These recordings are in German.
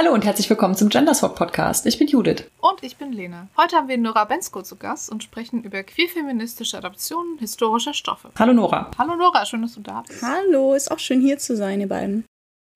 Hallo und herzlich willkommen zum Genderswap Podcast. Ich bin Judith. Und ich bin Lena. Heute haben wir Nora Bensko zu Gast und sprechen über queerfeministische Adaptionen historischer Stoffe. Hallo Nora. Hallo Nora, schön, dass du da bist. Hallo, ist auch schön hier zu sein, ihr beiden.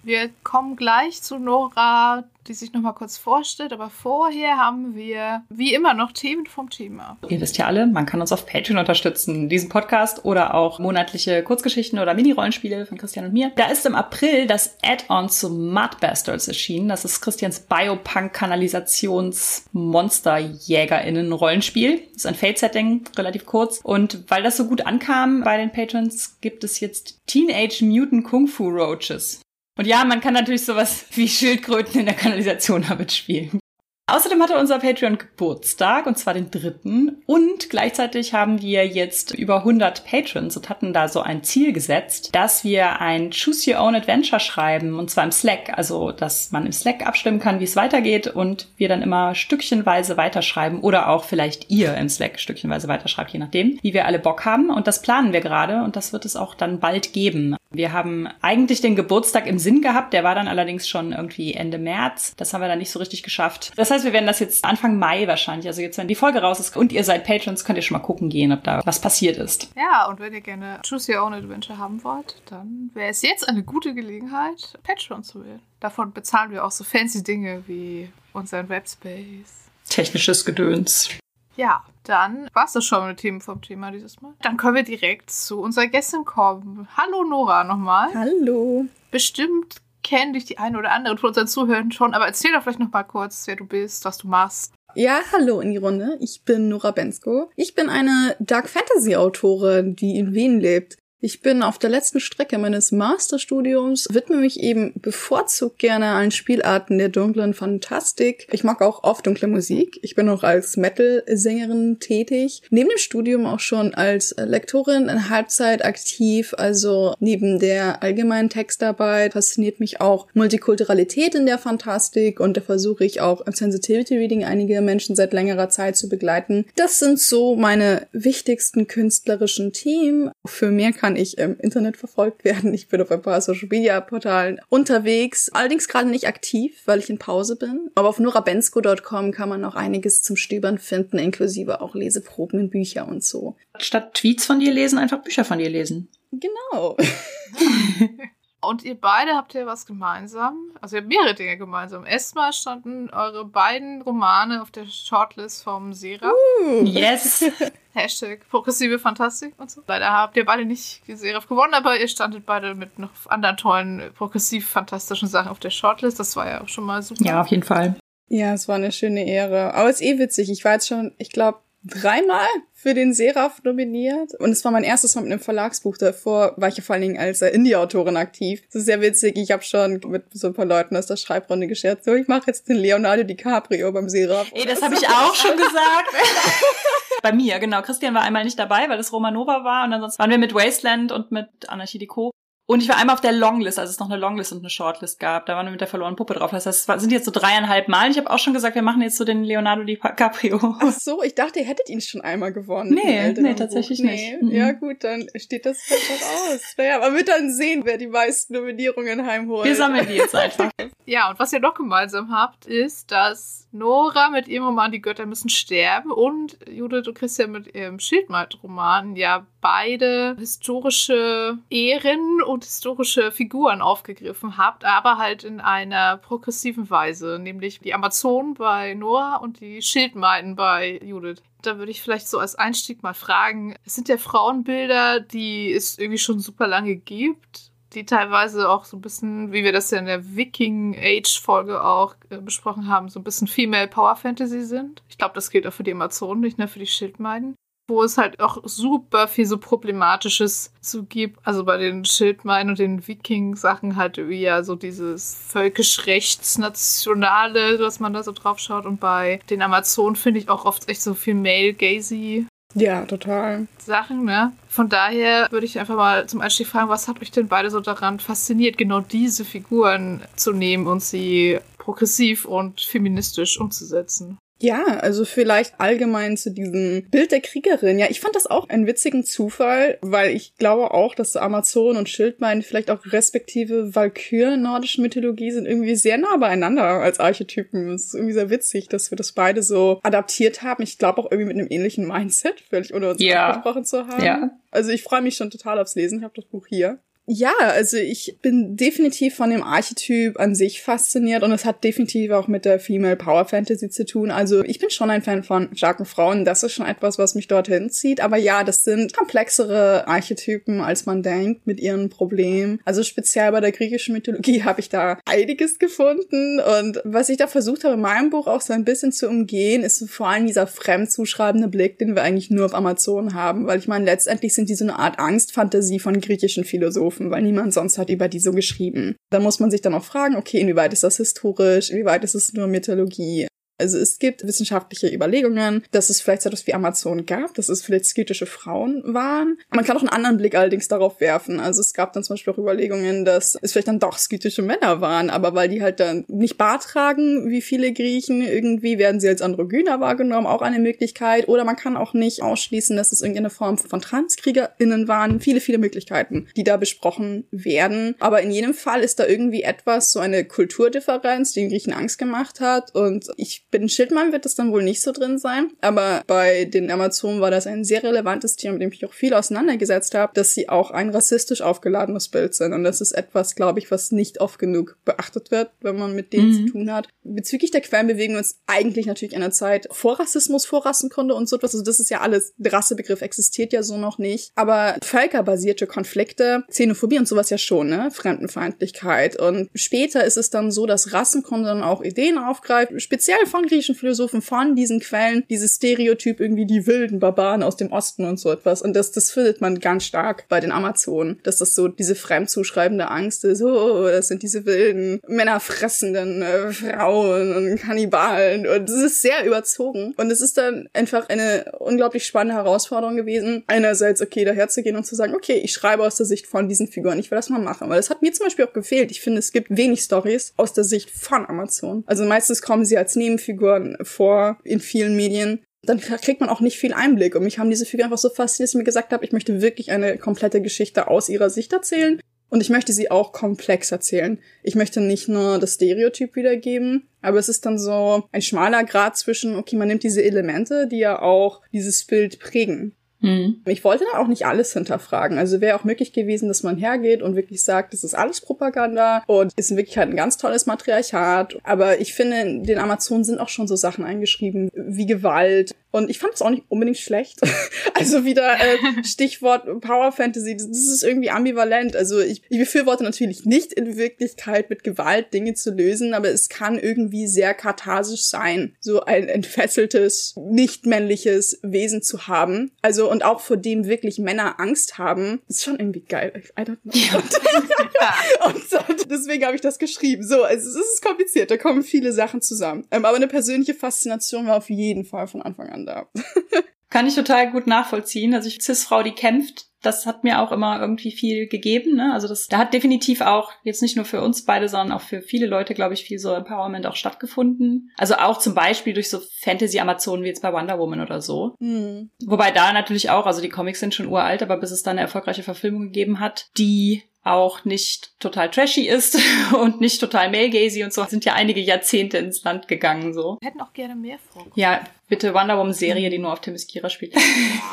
Wir kommen gleich zu Nora, die sich nochmal kurz vorstellt, aber vorher haben wir wie immer noch Themen vom Thema. Ihr wisst ja alle, man kann uns auf Patreon unterstützen, diesen Podcast oder auch monatliche Kurzgeschichten oder Mini-Rollenspiele von Christian und mir. Da ist im April das Add-on zu Mud Bastards erschienen. Das ist Christians Biopunk-Kanalisations-Monsterjägerinnen-Rollenspiel. Ist ein Fate-Setting, relativ kurz. Und weil das so gut ankam bei den Patrons, gibt es jetzt Teenage Mutant Kung Fu Roaches. Und ja, man kann natürlich sowas wie Schildkröten in der Kanalisation damit spielen. Außerdem hatte unser Patreon Geburtstag, und zwar den dritten. Und gleichzeitig haben wir jetzt über 100 Patrons und hatten da so ein Ziel gesetzt, dass wir ein Choose Your Own Adventure schreiben, und zwar im Slack. Also, dass man im Slack abstimmen kann, wie es weitergeht und wir dann immer stückchenweise weiterschreiben oder auch vielleicht ihr im Slack stückchenweise weiterschreibt, je nachdem, wie wir alle Bock haben. Und das planen wir gerade und das wird es auch dann bald geben. Wir haben eigentlich den Geburtstag im Sinn gehabt, der war dann allerdings schon irgendwie Ende März. Das haben wir dann nicht so richtig geschafft. Das heißt, wir werden das jetzt Anfang Mai wahrscheinlich, also jetzt, wenn die Folge raus ist und ihr seid Patrons, könnt ihr schon mal gucken gehen, ob da was passiert ist. Ja, und wenn ihr gerne Choose Your Own Adventure haben wollt, dann wäre es jetzt eine gute Gelegenheit, Patreon zu wählen. Davon bezahlen wir auch so fancy Dinge wie unseren Webspace. Technisches Gedöns. Ja, dann war es das schon mit Themen vom Thema dieses Mal. Dann können wir direkt zu unserer Gästin kommen. Hallo Nora nochmal. Hallo. Bestimmt kennen dich die eine oder andere von unseren Zuhörern schon, aber erzähl doch vielleicht noch kurz, wer du bist, was du machst. Ja, hallo in die Runde. Ich bin Nora Bensko. Ich bin eine Dark Fantasy Autorin, die in Wien lebt. Ich bin auf der letzten Strecke meines Masterstudiums, widme mich eben bevorzugt gerne allen Spielarten der dunklen Fantastik. Ich mag auch oft dunkle Musik. Ich bin auch als Metal-Sängerin tätig. Neben dem Studium auch schon als Lektorin in Halbzeit aktiv. Also neben der allgemeinen Textarbeit fasziniert mich auch Multikulturalität in der Fantastik und da versuche ich auch im Sensitivity Reading einige Menschen seit längerer Zeit zu begleiten. Das sind so meine wichtigsten künstlerischen Themen. Für mehr kann kann ich im Internet verfolgt werden. Ich bin auf ein paar Social Media Portalen unterwegs. Allerdings gerade nicht aktiv, weil ich in Pause bin. Aber auf norabensko.com kann man noch einiges zum Stöbern finden, inklusive auch Leseproben in Bücher und so. Statt Tweets von dir lesen, einfach Bücher von dir lesen. Genau. Und ihr beide habt ja was gemeinsam. Also ihr habt mehrere Dinge gemeinsam. Erstmal standen eure beiden Romane auf der Shortlist vom Seraph. Uh, yes. Hashtag progressive Fantastik und so. Leider habt ihr beide nicht Seraph gewonnen, aber ihr standet beide mit noch anderen tollen, progressiv-fantastischen Sachen auf der Shortlist. Das war ja auch schon mal super. Ja, auf jeden Fall. Ja, es war eine schöne Ehre. Aber es ist eh witzig. Ich war jetzt schon, ich glaube, dreimal für den Seraph nominiert. Und es war mein erstes Mal mit einem Verlagsbuch. Davor war ich ja vor allen Dingen als äh, Indie-Autorin aktiv. Das ist sehr witzig. Ich habe schon mit so ein paar Leuten aus der Schreibrunde gescherzt. So, ich mache jetzt den Leonardo DiCaprio beim Seraph. Ey, das habe ich auch schon gesagt. Bei mir, genau. Christian war einmal nicht dabei, weil es Romanova war. Und ansonsten waren wir mit Wasteland und mit Anarchie Deco. Und ich war einmal auf der Longlist, als es noch eine Longlist und eine Shortlist gab. Da waren wir mit der verlorenen Puppe drauf. Das heißt, es sind jetzt so dreieinhalb Mal. Ich habe auch schon gesagt, wir machen jetzt so den Leonardo DiCaprio. Ach so, ich dachte, ihr hättet ihn schon einmal gewonnen. Nee, nee, tatsächlich Buch. nicht. Nee. Ja gut, dann steht das halt aus. Naja, man wird dann sehen, wer die meisten Nominierungen heimholt. Wir sammeln die jetzt einfach. ja, und was ihr noch gemeinsam habt, ist, dass Nora mit ihrem Roman Die Götter müssen sterben und Judith und Christian mit ihrem Schildmaid-Roman ja beide historische Ehren und historische Figuren aufgegriffen habt, aber halt in einer progressiven Weise, nämlich die Amazonen bei Noah und die Schildmeiden bei Judith. Da würde ich vielleicht so als Einstieg mal fragen, es sind ja Frauenbilder, die es irgendwie schon super lange gibt die teilweise auch so ein bisschen, wie wir das ja in der Viking-Age-Folge auch äh, besprochen haben, so ein bisschen Female Power Fantasy sind. Ich glaube, das gilt auch für die Amazonen, nicht nur für die Schildmeiden wo es halt auch super viel so Problematisches zu gibt. Also bei den Schildmeinen und den Viking-Sachen halt wie ja so dieses völkisch-rechtsnationale, was man da so drauf schaut. Und bei den Amazonen finde ich auch oft echt so viel male-gazy. Ja, total. Sachen, ne? Von daher würde ich einfach mal zum Einstieg fragen, was hat euch denn beide so daran fasziniert, genau diese Figuren zu nehmen und sie progressiv und feministisch umzusetzen? Ja, also vielleicht allgemein zu diesem Bild der Kriegerin. Ja, ich fand das auch einen witzigen Zufall, weil ich glaube auch, dass Amazon und Schildmein vielleicht auch respektive Valkyren nordischen Mythologie sind irgendwie sehr nah beieinander als Archetypen. Es ist irgendwie sehr witzig, dass wir das beide so adaptiert haben. Ich glaube auch irgendwie mit einem ähnlichen Mindset, völlig ohne uns ja. abgesprochen zu haben. Ja. Also ich freue mich schon total aufs Lesen. Ich habe das Buch hier. Ja, also ich bin definitiv von dem Archetyp an sich fasziniert und es hat definitiv auch mit der Female Power Fantasy zu tun. Also ich bin schon ein Fan von starken Frauen. Das ist schon etwas, was mich dorthin zieht. Aber ja, das sind komplexere Archetypen, als man denkt, mit ihren Problemen. Also speziell bei der griechischen Mythologie habe ich da einiges gefunden. Und was ich da versucht habe, in meinem Buch auch so ein bisschen zu umgehen, ist vor allem dieser fremdzuschreibende Blick, den wir eigentlich nur auf Amazon haben. Weil ich meine, letztendlich sind die so eine Art Angstfantasie von griechischen Philosophen Philosophen, weil niemand sonst hat über die so geschrieben. Da muss man sich dann auch fragen, okay, inwieweit ist das historisch, inwieweit ist es nur Mythologie? Also es gibt wissenschaftliche Überlegungen, dass es vielleicht so etwas wie Amazon gab, dass es vielleicht sketische Frauen waren. Man kann auch einen anderen Blick allerdings darauf werfen. Also es gab dann zum Beispiel auch Überlegungen, dass es vielleicht dann doch sketische Männer waren, aber weil die halt dann nicht Bart tragen, wie viele Griechen, irgendwie werden sie als Androgyner wahrgenommen, auch eine Möglichkeit. Oder man kann auch nicht ausschließen, dass es irgendeine Form von TranskriegerInnen waren. Viele, viele Möglichkeiten, die da besprochen werden. Aber in jedem Fall ist da irgendwie etwas, so eine Kulturdifferenz, die den Griechen Angst gemacht hat. Und ich bei den Schildmann wird das dann wohl nicht so drin sein, aber bei den Amazonen war das ein sehr relevantes Thema, mit dem ich mich auch viel auseinandergesetzt habe, dass sie auch ein rassistisch aufgeladenes Bild sind. Und das ist etwas, glaube ich, was nicht oft genug beachtet wird, wenn man mit denen mhm. zu tun hat. Bezüglich der Quellen bewegen wir uns eigentlich natürlich in einer Zeit vor Rassismus, vor Rassenkunde und so etwas. Also das ist ja alles, der Rassebegriff existiert ja so noch nicht. Aber völkerbasierte Konflikte, Xenophobie und sowas ja schon, ne? Fremdenfeindlichkeit. Und später ist es dann so, dass Rassenkunde dann auch Ideen aufgreift, speziell von griechischen Philosophen, von diesen Quellen, dieses Stereotyp irgendwie die wilden Barbaren aus dem Osten und so etwas. Und das, das findet man ganz stark bei den Amazonen, dass das so diese fremdzuschreibende Angst ist, oh, das sind diese wilden, männerfressenden äh, Frauen und Kannibalen. Und es ist sehr überzogen. Und es ist dann einfach eine unglaublich spannende Herausforderung gewesen, einerseits, okay, daherzugehen und zu sagen, okay, ich schreibe aus der Sicht von diesen Figuren, ich will das mal machen. Weil das hat mir zum Beispiel auch gefehlt. Ich finde, es gibt wenig Stories aus der Sicht von Amazon. Also meistens kommen sie als Nebenfiguren Figuren vor in vielen Medien, dann kriegt man auch nicht viel Einblick. Und mich haben diese Figuren einfach so fasziniert, dass ich mir gesagt habe, ich möchte wirklich eine komplette Geschichte aus ihrer Sicht erzählen. Und ich möchte sie auch komplex erzählen. Ich möchte nicht nur das Stereotyp wiedergeben, aber es ist dann so ein schmaler Grad zwischen, okay, man nimmt diese Elemente, die ja auch dieses Bild prägen. Hm. Ich wollte dann auch nicht alles hinterfragen. Also wäre auch möglich gewesen, dass man hergeht und wirklich sagt, das ist alles Propaganda und ist in Wirklichkeit ein ganz tolles Matriarchat. Aber ich finde, in den Amazonen sind auch schon so Sachen eingeschrieben wie Gewalt, und ich fand es auch nicht unbedingt schlecht. also wieder äh, Stichwort Power Fantasy, das, das, ist irgendwie ambivalent. Also ich, ich befürworte natürlich nicht in Wirklichkeit mit Gewalt Dinge zu lösen, aber es kann irgendwie sehr katharsisch sein, so ein entfesseltes, nicht männliches Wesen zu haben. Also und auch vor dem wirklich Männer Angst haben, ist schon irgendwie geil. I don't know. Ja. und, und deswegen habe ich das geschrieben. So, also es ist kompliziert, da kommen viele Sachen zusammen. Ähm, aber eine persönliche Faszination war auf jeden Fall von Anfang an da. Kann ich total gut nachvollziehen. Also ich Cis-Frau, die kämpft, das hat mir auch immer irgendwie viel gegeben. Ne? Also das, da hat definitiv auch jetzt nicht nur für uns beide, sondern auch für viele Leute, glaube ich, viel so Empowerment auch stattgefunden. Also auch zum Beispiel durch so Fantasy-Amazonen wie jetzt bei Wonder Woman oder so. Mhm. Wobei da natürlich auch, also die Comics sind schon uralt, aber bis es da eine erfolgreiche Verfilmung gegeben hat, die auch nicht total trashy ist und nicht total male-gazy und so, sind ja einige Jahrzehnte ins Land gegangen, so. Wir hätten auch gerne mehr vorkommen. Ja, bitte Wonder Woman Serie, die nur auf Themyscira spielt.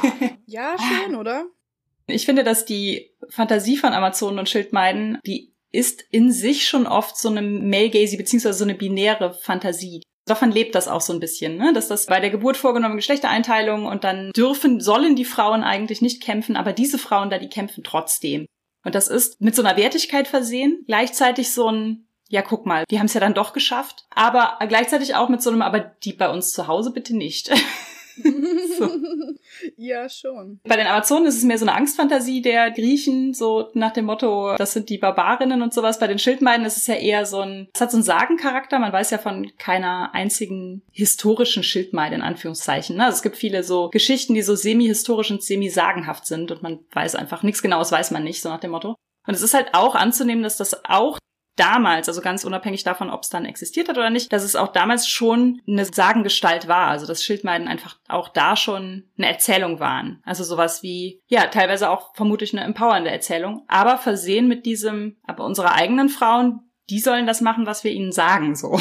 ja, schön, oder? Ich finde, dass die Fantasie von Amazonen und Schildmeiden, die ist in sich schon oft so eine male-gazy beziehungsweise so eine binäre Fantasie. Davon lebt das auch so ein bisschen, ne? dass das bei der Geburt vorgenommene Geschlechtereinteilung und dann dürfen, sollen die Frauen eigentlich nicht kämpfen, aber diese Frauen da, die kämpfen trotzdem. Und das ist mit so einer Wertigkeit versehen, gleichzeitig so ein, ja, guck mal, die haben es ja dann doch geschafft, aber gleichzeitig auch mit so einem, aber die bei uns zu Hause bitte nicht. so. Ja, schon. Bei den Amazonen ist es mehr so eine Angstfantasie der Griechen, so nach dem Motto, das sind die Barbarinnen und sowas. Bei den Schildmeiden ist es ja eher so ein, es hat so einen Sagencharakter. Man weiß ja von keiner einzigen historischen Schildmeide in Anführungszeichen. Ne? Also es gibt viele so Geschichten, die so semi-historisch und semi-sagenhaft sind und man weiß einfach nichts Genaues weiß man nicht, so nach dem Motto. Und es ist halt auch anzunehmen, dass das auch damals, also ganz unabhängig davon, ob es dann existiert hat oder nicht, dass es auch damals schon eine Sagengestalt war. Also dass Schildmeiden einfach auch da schon eine Erzählung waren. Also sowas wie, ja, teilweise auch vermutlich eine empowernde Erzählung, aber versehen mit diesem, aber unsere eigenen Frauen, die sollen das machen, was wir ihnen sagen, so.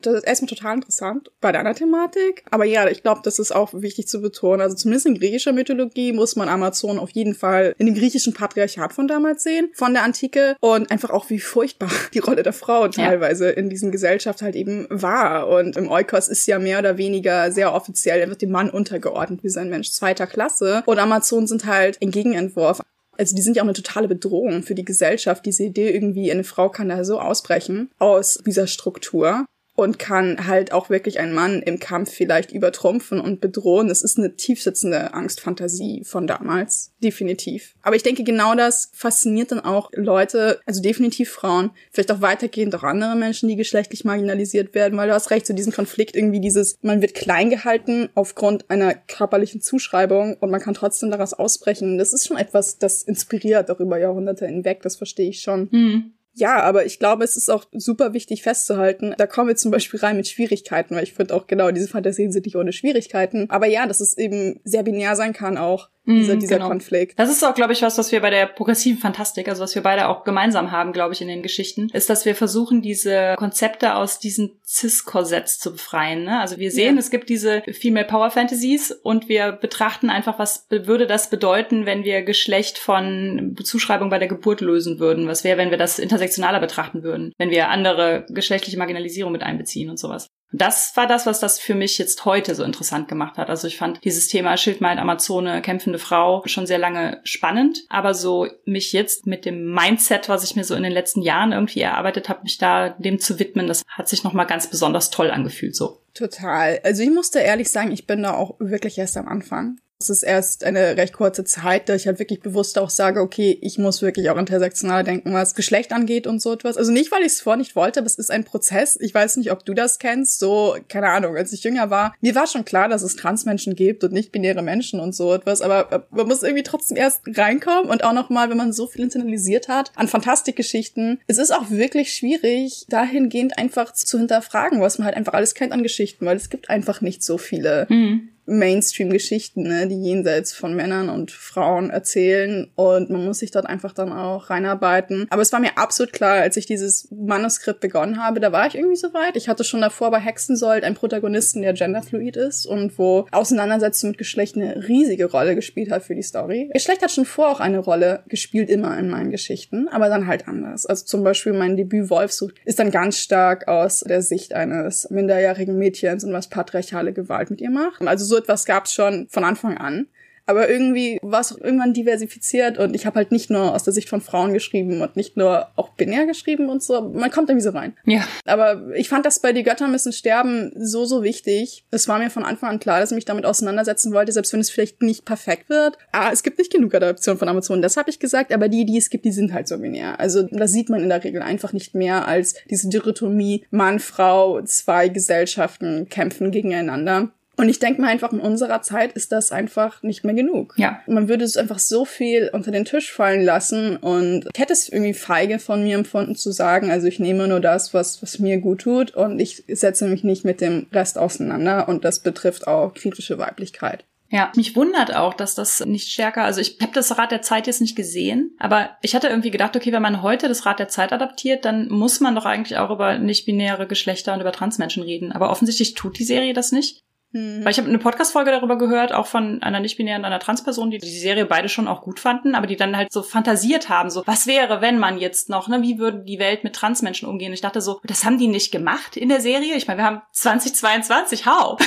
Das ist erstmal total interessant bei deiner Thematik. Aber ja, ich glaube, das ist auch wichtig zu betonen. Also zumindest in griechischer Mythologie muss man Amazon auf jeden Fall in dem griechischen Patriarchat von damals sehen, von der Antike. Und einfach auch, wie furchtbar die Rolle der Frau teilweise ja. in diesem Gesellschaft halt eben war. Und im Eukos ist ja mehr oder weniger sehr offiziell, er wird dem Mann untergeordnet wie sein Mensch zweiter Klasse. Und Amazon sind halt ein Gegenentwurf also die sind ja auch eine totale Bedrohung für die Gesellschaft. Diese Idee irgendwie, eine Frau kann da so ausbrechen aus dieser Struktur und kann halt auch wirklich einen Mann im Kampf vielleicht übertrumpfen und bedrohen. Das ist eine tiefsitzende Angstfantasie von damals, definitiv. Aber ich denke, genau das fasziniert dann auch Leute, also definitiv Frauen, vielleicht auch weitergehend auch andere Menschen, die geschlechtlich marginalisiert werden, weil du hast recht, so diesen Konflikt irgendwie dieses, man wird klein gehalten aufgrund einer körperlichen Zuschreibung und man kann trotzdem daraus ausbrechen. Das ist schon etwas, das inspiriert auch über Jahrhunderte hinweg, das verstehe ich schon. Mhm. Ja, aber ich glaube, es ist auch super wichtig festzuhalten. Da kommen wir zum Beispiel rein mit Schwierigkeiten, weil ich finde auch genau, diese Fantasien sind nicht ohne Schwierigkeiten. Aber ja, dass es eben sehr binär sein kann auch dieser, mhm, dieser genau. Konflikt. Das ist auch, glaube ich, was, was wir bei der progressiven Fantastik, also was wir beide auch gemeinsam haben, glaube ich, in den Geschichten, ist, dass wir versuchen, diese Konzepte aus diesen Cis-Korsetts zu befreien. Ne? Also wir sehen, ja. es gibt diese Female Power Fantasies und wir betrachten einfach, was würde das bedeuten, wenn wir Geschlecht von Zuschreibung bei der Geburt lösen würden? Was wäre, wenn wir das intersektionaler betrachten würden? Wenn wir andere geschlechtliche Marginalisierung mit einbeziehen und sowas? Das war das, was das für mich jetzt heute so interessant gemacht hat. Also ich fand dieses Thema Schildmaid, Amazone, kämpfende Frau schon sehr lange spannend. Aber so mich jetzt mit dem Mindset, was ich mir so in den letzten Jahren irgendwie erarbeitet habe, mich da dem zu widmen, das hat sich nochmal ganz besonders toll angefühlt so. Total. Also ich musste ehrlich sagen, ich bin da auch wirklich erst am Anfang. Es ist erst eine recht kurze Zeit, da ich halt wirklich bewusst auch sage, okay, ich muss wirklich auch intersektional denken, was Geschlecht angeht und so etwas. Also nicht, weil ich es vor nicht wollte, aber es ist ein Prozess. Ich weiß nicht, ob du das kennst. So, keine Ahnung, als ich jünger war, mir war schon klar, dass es Transmenschen gibt und nicht-binäre Menschen und so etwas, aber man muss irgendwie trotzdem erst reinkommen und auch nochmal, wenn man so viel internalisiert hat an Fantastikgeschichten. Es ist auch wirklich schwierig, dahingehend einfach zu hinterfragen, was man halt einfach alles kennt an Geschichten, weil es gibt einfach nicht so viele. Mhm. Mainstream-Geschichten, ne, die jenseits von Männern und Frauen erzählen und man muss sich dort einfach dann auch reinarbeiten. Aber es war mir absolut klar, als ich dieses Manuskript begonnen habe, da war ich irgendwie so weit. Ich hatte schon davor bei Hexensold einen Protagonisten, der genderfluid ist und wo Auseinandersetzung mit Geschlecht eine riesige Rolle gespielt hat für die Story. Geschlecht hat schon vor auch eine Rolle gespielt immer in meinen Geschichten, aber dann halt anders. Also zum Beispiel mein Debüt Wolfsucht ist dann ganz stark aus der Sicht eines minderjährigen Mädchens und was patriarchale Gewalt mit ihr macht. Also so etwas gab es schon von Anfang an. Aber irgendwie war es auch irgendwann diversifiziert und ich habe halt nicht nur aus der Sicht von Frauen geschrieben und nicht nur auch binär geschrieben und so. Man kommt irgendwie so rein. Ja. Aber ich fand das bei Die Götter müssen sterben so, so wichtig. Es war mir von Anfang an klar, dass ich mich damit auseinandersetzen wollte, selbst wenn es vielleicht nicht perfekt wird. Ah, es gibt nicht genug Adaptionen von Amazon, das habe ich gesagt, aber die, die es gibt, die sind halt so binär. Also das sieht man in der Regel einfach nicht mehr als diese Dichotomie Mann, Frau, zwei Gesellschaften kämpfen gegeneinander. Und ich denke mal einfach, in unserer Zeit ist das einfach nicht mehr genug. Ja. Man würde es einfach so viel unter den Tisch fallen lassen und ich hätte es irgendwie feige von mir empfunden zu sagen, also ich nehme nur das, was, was mir gut tut und ich setze mich nicht mit dem Rest auseinander und das betrifft auch kritische Weiblichkeit. Ja, mich wundert auch, dass das nicht stärker, also ich habe das Rad der Zeit jetzt nicht gesehen, aber ich hatte irgendwie gedacht, okay, wenn man heute das Rad der Zeit adaptiert, dann muss man doch eigentlich auch über nicht-binäre Geschlechter und über Transmenschen reden. Aber offensichtlich tut die Serie das nicht. Mhm. Weil ich habe eine Podcast-Folge darüber gehört, auch von einer nicht-binären, einer Transperson, die die Serie beide schon auch gut fanden, aber die dann halt so fantasiert haben, so, was wäre, wenn man jetzt noch, ne, wie würde die Welt mit Transmenschen umgehen? Ich dachte so, das haben die nicht gemacht in der Serie? Ich meine, wir haben 2022, how?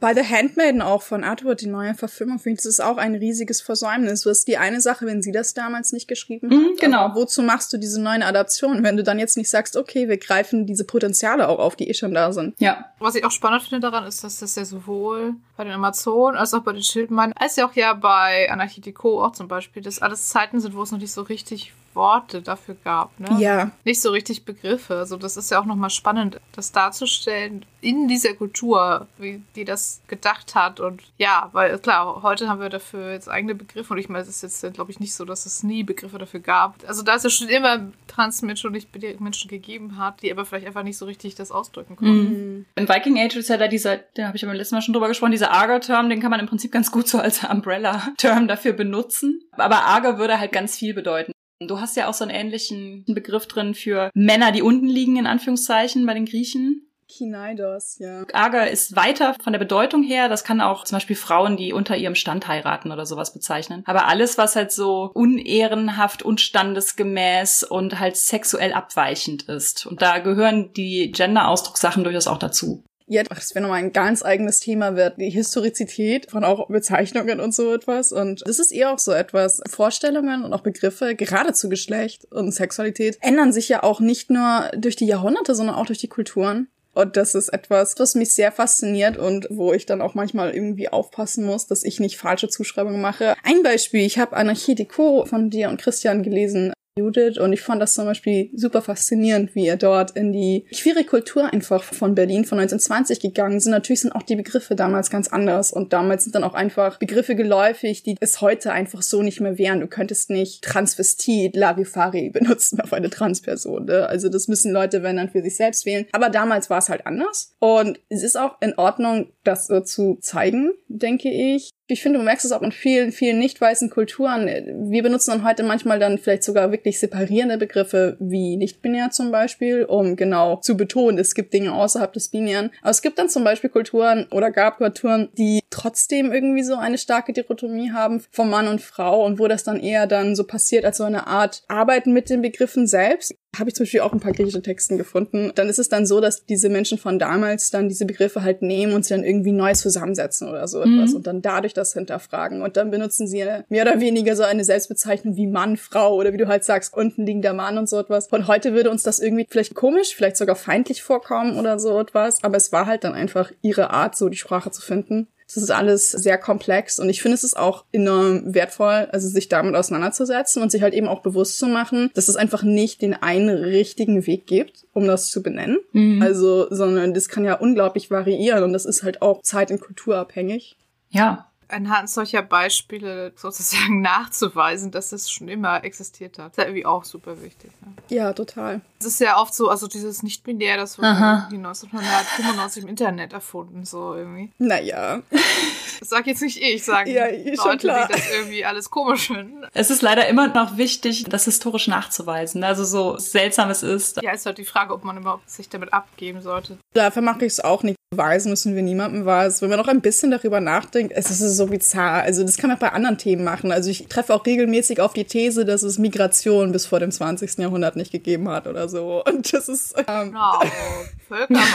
Bei The Handmaiden auch von Atwood, die neue Verfilmung, finde ich, das ist auch ein riesiges Versäumnis. Du hast die eine Sache, wenn sie das damals nicht geschrieben mhm, hat. genau. wozu machst du diese neuen Adaptionen, wenn du dann jetzt nicht sagst, okay, wir greifen diese Potenziale auch auf, die eh schon da sind. Ja. Was ich auch spannend finde daran, ist, dass das ja sowohl bei den Amazonen als auch bei den Schildmeinen, als ja auch ja bei Anarchie Deco auch zum Beispiel, dass alles Zeiten sind, wo es noch nicht so richtig Worte dafür gab, ne? Ja. Nicht so richtig Begriffe. Also das ist ja auch nochmal spannend, das darzustellen in dieser Kultur, wie die das gedacht hat. Und ja, weil klar, heute haben wir dafür jetzt eigene Begriffe und ich meine, es ist jetzt, glaube ich, nicht so, dass es nie Begriffe dafür gab. Also da es ja schon immer Transmenschen und nicht Menschen gegeben hat, die aber vielleicht einfach nicht so richtig das ausdrücken konnten. Mhm. In Viking Age ist ja da dieser, da habe ich ja beim letzten Mal schon drüber gesprochen, dieser Arger-Term, den kann man im Prinzip ganz gut so als Umbrella-Term dafür benutzen. Aber Arger würde halt ganz viel bedeuten. Du hast ja auch so einen ähnlichen Begriff drin für Männer, die unten liegen, in Anführungszeichen, bei den Griechen. Kinaidos, ja. Ager ist weiter von der Bedeutung her. Das kann auch zum Beispiel Frauen, die unter ihrem Stand heiraten oder sowas bezeichnen. Aber alles, was halt so unehrenhaft, unstandesgemäß und halt sexuell abweichend ist. Und da gehören die Gender-Ausdruckssachen durchaus auch dazu. Ja, das wäre nochmal ein ganz eigenes Thema wird, die Historizität von auch Bezeichnungen und so etwas. Und das ist eher auch so etwas. Vorstellungen und auch Begriffe, gerade zu Geschlecht und Sexualität, ändern sich ja auch nicht nur durch die Jahrhunderte, sondern auch durch die Kulturen. Und das ist etwas, was mich sehr fasziniert und wo ich dann auch manchmal irgendwie aufpassen muss, dass ich nicht falsche Zuschreibungen mache. Ein Beispiel, ich habe Anarchie Deco von dir und Christian gelesen, Judith und ich fand das zum Beispiel super faszinierend, wie er dort in die queere Kultur einfach von Berlin von 1920 gegangen sind. Natürlich sind auch die Begriffe damals ganz anders und damals sind dann auch einfach Begriffe geläufig, die es heute einfach so nicht mehr wären. Du könntest nicht Transvestit, Larifari benutzen auf eine Transperson. Ne? Also das müssen Leute, wenn dann für sich selbst wählen. Aber damals war es halt anders und es ist auch in Ordnung, das so zu zeigen, denke ich ich finde, du merkst es auch in vielen, vielen nicht weißen Kulturen. Wir benutzen dann heute manchmal dann vielleicht sogar wirklich separierende Begriffe wie nicht-binär zum Beispiel, um genau zu betonen, es gibt Dinge außerhalb des Binären. Aber es gibt dann zum Beispiel Kulturen oder gab Kulturen, die trotzdem irgendwie so eine starke Dichotomie haben von Mann und Frau und wo das dann eher dann so passiert als so eine Art Arbeiten mit den Begriffen selbst habe ich zum Beispiel auch ein paar griechische Texten gefunden. Dann ist es dann so, dass diese Menschen von damals dann diese Begriffe halt nehmen und sie dann irgendwie neu zusammensetzen oder so etwas mhm. und dann dadurch das hinterfragen. Und dann benutzen sie mehr oder weniger so eine Selbstbezeichnung wie Mann, Frau oder wie du halt sagst, unten liegt der Mann und so etwas. Von heute würde uns das irgendwie vielleicht komisch, vielleicht sogar feindlich vorkommen oder so etwas. Aber es war halt dann einfach ihre Art, so die Sprache zu finden. Das ist alles sehr komplex und ich finde, es ist auch enorm wertvoll, also sich damit auseinanderzusetzen und sich halt eben auch bewusst zu machen, dass es einfach nicht den einen richtigen Weg gibt, um das zu benennen. Mhm. Also, sondern das kann ja unglaublich variieren und das ist halt auch zeit- und kulturabhängig. Ja, anhand solcher Beispiele sozusagen nachzuweisen, dass das schon immer existiert hat. Das ist ja irgendwie auch super wichtig. Ne? Ja, total. Es ist ja oft so, also dieses Nicht-Binär, das wurde Aha. 1995 im Internet erfunden, so irgendwie. Naja. Das sag jetzt nicht ich, sagen ja, Leute, die das irgendwie alles komisch finden. Es ist leider immer noch wichtig, das historisch nachzuweisen. Also so seltsam es ist. Ja, ist halt die Frage, ob man überhaupt sich damit abgeben sollte. Dafür mache ich es auch nicht. Beweisen müssen wir niemandem was. Wenn man noch ein bisschen darüber nachdenkt, es ist so bizarr. Also das kann man auch bei anderen Themen machen. Also ich treffe auch regelmäßig auf die These, dass es Migration bis vor dem 20. Jahrhundert nicht gegeben hat oder so. Und das ist... Ähm, genau. Völkerwanderung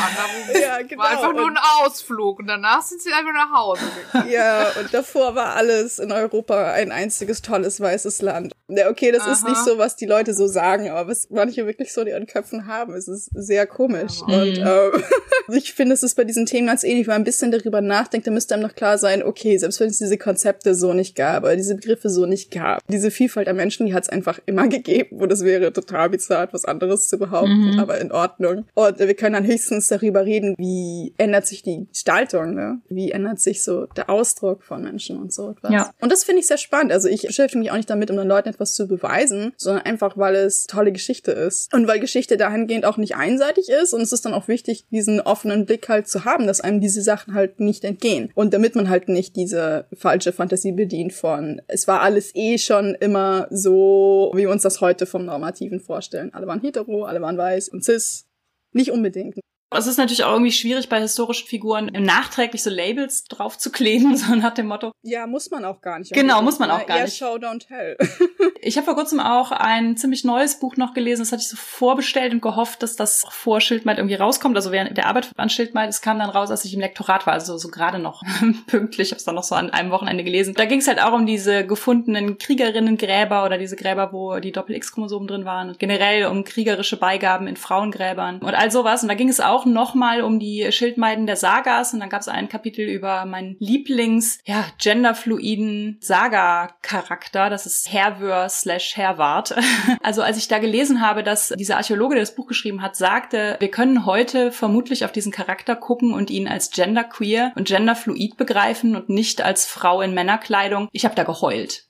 ja, genau. war einfach nur ein Ausflug und danach sind sie einfach nach Hause gegangen. Ja, und davor war alles in Europa ein einziges tolles weißes Land. Ja, okay, das Aha. ist nicht so, was die Leute so sagen, aber was manche wirklich so in ihren Köpfen haben, es ist sehr komisch. Ja, und ähm, ich finde, es ist bei diesen Themen ganz ähnlich, wenn man ein bisschen darüber nachdenkt, dann müsste einem noch klar sein, okay, selbst wenn es diese Konzepte so nicht gab, oder diese Begriffe so nicht gab, diese Vielfalt an Menschen, die hat es einfach immer gegeben, wo das wäre total bizarr, etwas anderes zu behaupten, mhm. aber in Ordnung. Und wir können dann höchstens darüber reden, wie ändert sich die Gestaltung, ne? Wie ändert sich so der Ausdruck von Menschen und so etwas. Ja. Und das finde ich sehr spannend. Also ich beschäftige mich auch nicht damit, um den Leuten etwas zu beweisen, sondern einfach, weil es tolle Geschichte ist. Und weil Geschichte dahingehend auch nicht einseitig ist und es ist dann auch wichtig, diesen offenen Blick halt zu haben, dass einem diese Sachen halt nicht entgehen. Und damit man halt nicht diese falsche Fantasie bedient von, es war alles eh schon immer so, wie wir uns das heute vom Normativen vorstellen. Alle waren hetero, alle waren weiß und cis. Nicht unbedingt. Es ist natürlich auch irgendwie schwierig, bei historischen Figuren nachträglich so Labels drauf zu kleben, so nach dem Motto. Ja, muss man auch gar nicht. Genau, muss man auch gar nicht. Show, don't tell. ich habe vor kurzem auch ein ziemlich neues Buch noch gelesen, das hatte ich so vorbestellt und gehofft, dass das vor Schildmeid irgendwie rauskommt. Also während der Arbeit an Schildmeid, es kam dann raus, als ich im Lektorat war, also so gerade noch pünktlich. Ich habe es dann noch so an einem Wochenende gelesen. Da ging es halt auch um diese gefundenen Kriegerinnengräber oder diese Gräber, wo die Doppel-X-Chromosomen drin waren und generell um kriegerische Beigaben in Frauengräbern und all sowas. Und da ging es auch auch nochmal um die Schildmeiden der Sagas und dann gab es ein Kapitel über meinen Lieblings, ja, Saga-Charakter. Das ist Herwör slash Herwart. Also als ich da gelesen habe, dass dieser Archäologe, der das Buch geschrieben hat, sagte, wir können heute vermutlich auf diesen Charakter gucken und ihn als genderqueer und genderfluid begreifen und nicht als Frau in Männerkleidung. Ich habe da geheult.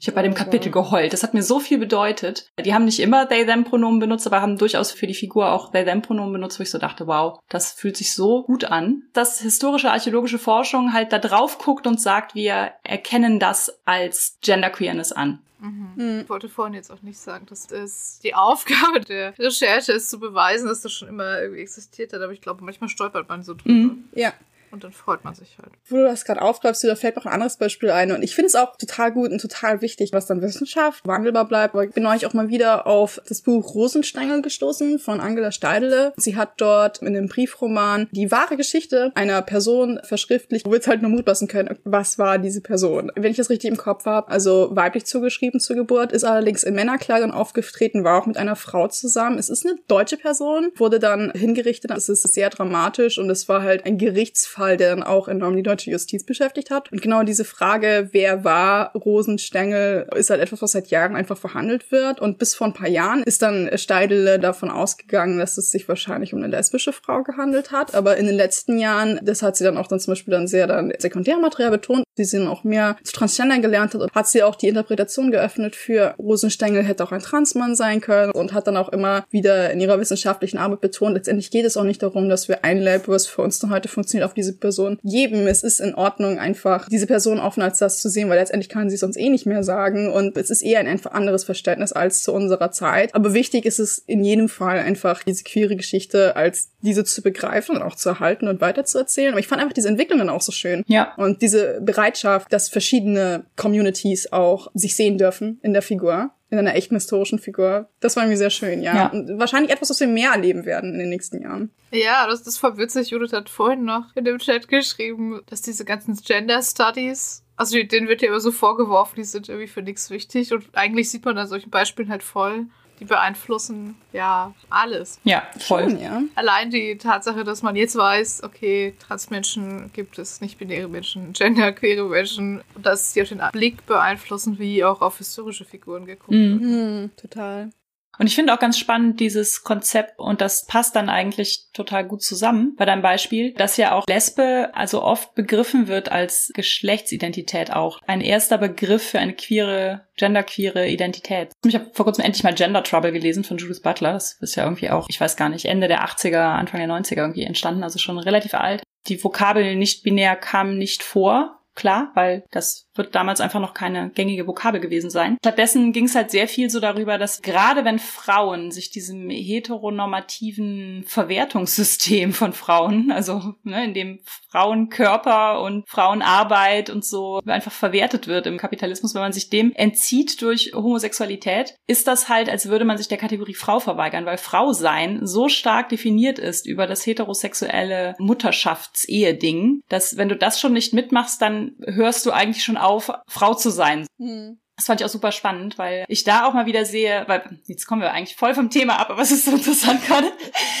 Ich habe bei dem Kapitel geheult. Das hat mir so viel bedeutet. Die haben nicht immer they-them-Pronomen benutzt, aber haben durchaus für die Figur auch they-them-Pronomen benutzt, wo ich so dachte, wow, das fühlt sich so gut an. Dass historische archäologische Forschung halt da drauf guckt und sagt, wir erkennen das als Genderqueerness an. Mhm. Mhm. Ich wollte vorhin jetzt auch nicht sagen, dass es die Aufgabe der Recherche ist, zu beweisen, dass das schon immer irgendwie existiert hat. Aber ich glaube, manchmal stolpert man so drüber. Mhm. Ja. Und dann freut man sich halt. Wo du das gerade aufgreifst, da fällt noch ein anderes Beispiel ein. Und ich finde es auch total gut und total wichtig, was dann Wissenschaft wandelbar bleibt. Aber ich bin euch auch mal wieder auf das Buch Rosenstängel gestoßen von Angela Steidele. Sie hat dort in dem Briefroman die wahre Geschichte einer Person verschriftlicht, wo wir jetzt halt nur mutmaßen können, was war diese Person. Wenn ich das richtig im Kopf habe, also weiblich zugeschrieben zur Geburt, ist allerdings in Männerkleidern aufgetreten, war auch mit einer Frau zusammen. Es ist eine deutsche Person, wurde dann hingerichtet. Es ist sehr dramatisch und es war halt ein Gerichtsfall Fall, der dann auch enorm die deutsche Justiz beschäftigt hat. Und genau diese Frage, wer war Rosenstengel, ist halt etwas, was seit Jahren einfach verhandelt wird. Und bis vor ein paar Jahren ist dann Steidele davon ausgegangen, dass es sich wahrscheinlich um eine lesbische Frau gehandelt hat. Aber in den letzten Jahren, das hat sie dann auch dann zum Beispiel dann sehr dann Sekundärmaterial betont, die sie dann auch mehr zu Transgender gelernt hat, hat sie auch die Interpretation geöffnet für Rosenstengel hätte auch ein Transmann sein können und hat dann auch immer wieder in ihrer wissenschaftlichen Arbeit betont, letztendlich geht es auch nicht darum, dass wir ein Lab, was für uns dann heute funktioniert, auf diese diese Person geben. Es ist in Ordnung, einfach diese Person offen als das zu sehen, weil letztendlich kann sie es uns eh nicht mehr sagen und es ist eher ein einfach anderes Verständnis als zu unserer Zeit. Aber wichtig ist es in jedem Fall einfach, diese queere Geschichte als diese zu begreifen und auch zu erhalten und weiterzuerzählen. Aber ich fand einfach diese Entwicklung dann auch so schön. Ja. Und diese Bereitschaft, dass verschiedene Communities auch sich sehen dürfen in der Figur in einer echten historischen Figur. Das war irgendwie sehr schön, ja. ja. Und wahrscheinlich etwas, was wir mehr erleben werden in den nächsten Jahren. Ja, das, das war witzig. Judith hat vorhin noch in dem Chat geschrieben, dass diese ganzen Gender Studies, also denen wird ja immer so vorgeworfen, die sind irgendwie für nichts wichtig. Und eigentlich sieht man an solchen Beispielen halt voll, die beeinflussen ja alles. Ja, voll. Schon, ja. Allein die Tatsache, dass man jetzt weiß, okay, Transmenschen gibt es, nicht-binäre Menschen, genderqueere Menschen, dass sie auch den Blick beeinflussen, wie auch auf historische Figuren geguckt mhm. wird. Mhm, total. Und ich finde auch ganz spannend dieses Konzept und das passt dann eigentlich total gut zusammen bei deinem Beispiel, dass ja auch Lesbe also oft begriffen wird als Geschlechtsidentität auch. Ein erster Begriff für eine queere, genderqueere Identität. Ich habe vor kurzem endlich mal Gender Trouble gelesen von Judith Butler. Das ist ja irgendwie auch, ich weiß gar nicht, Ende der 80er, Anfang der 90er irgendwie entstanden, also schon relativ alt. Die Vokabel nicht binär kam nicht vor klar, weil das wird damals einfach noch keine gängige Vokabel gewesen sein. Stattdessen ging es halt sehr viel so darüber, dass gerade wenn Frauen sich diesem heteronormativen Verwertungssystem von Frauen, also ne, in dem Frauenkörper und Frauenarbeit und so einfach verwertet wird im Kapitalismus, wenn man sich dem entzieht durch Homosexualität, ist das halt, als würde man sich der Kategorie Frau verweigern, weil Frau sein so stark definiert ist über das heterosexuelle Mutterschaftsehe-Ding, dass wenn du das schon nicht mitmachst, dann hörst du eigentlich schon auf, auf, Frau zu sein. Mhm. Das fand ich auch super spannend, weil ich da auch mal wieder sehe, weil jetzt kommen wir eigentlich voll vom Thema ab, aber es ist so interessant gerade,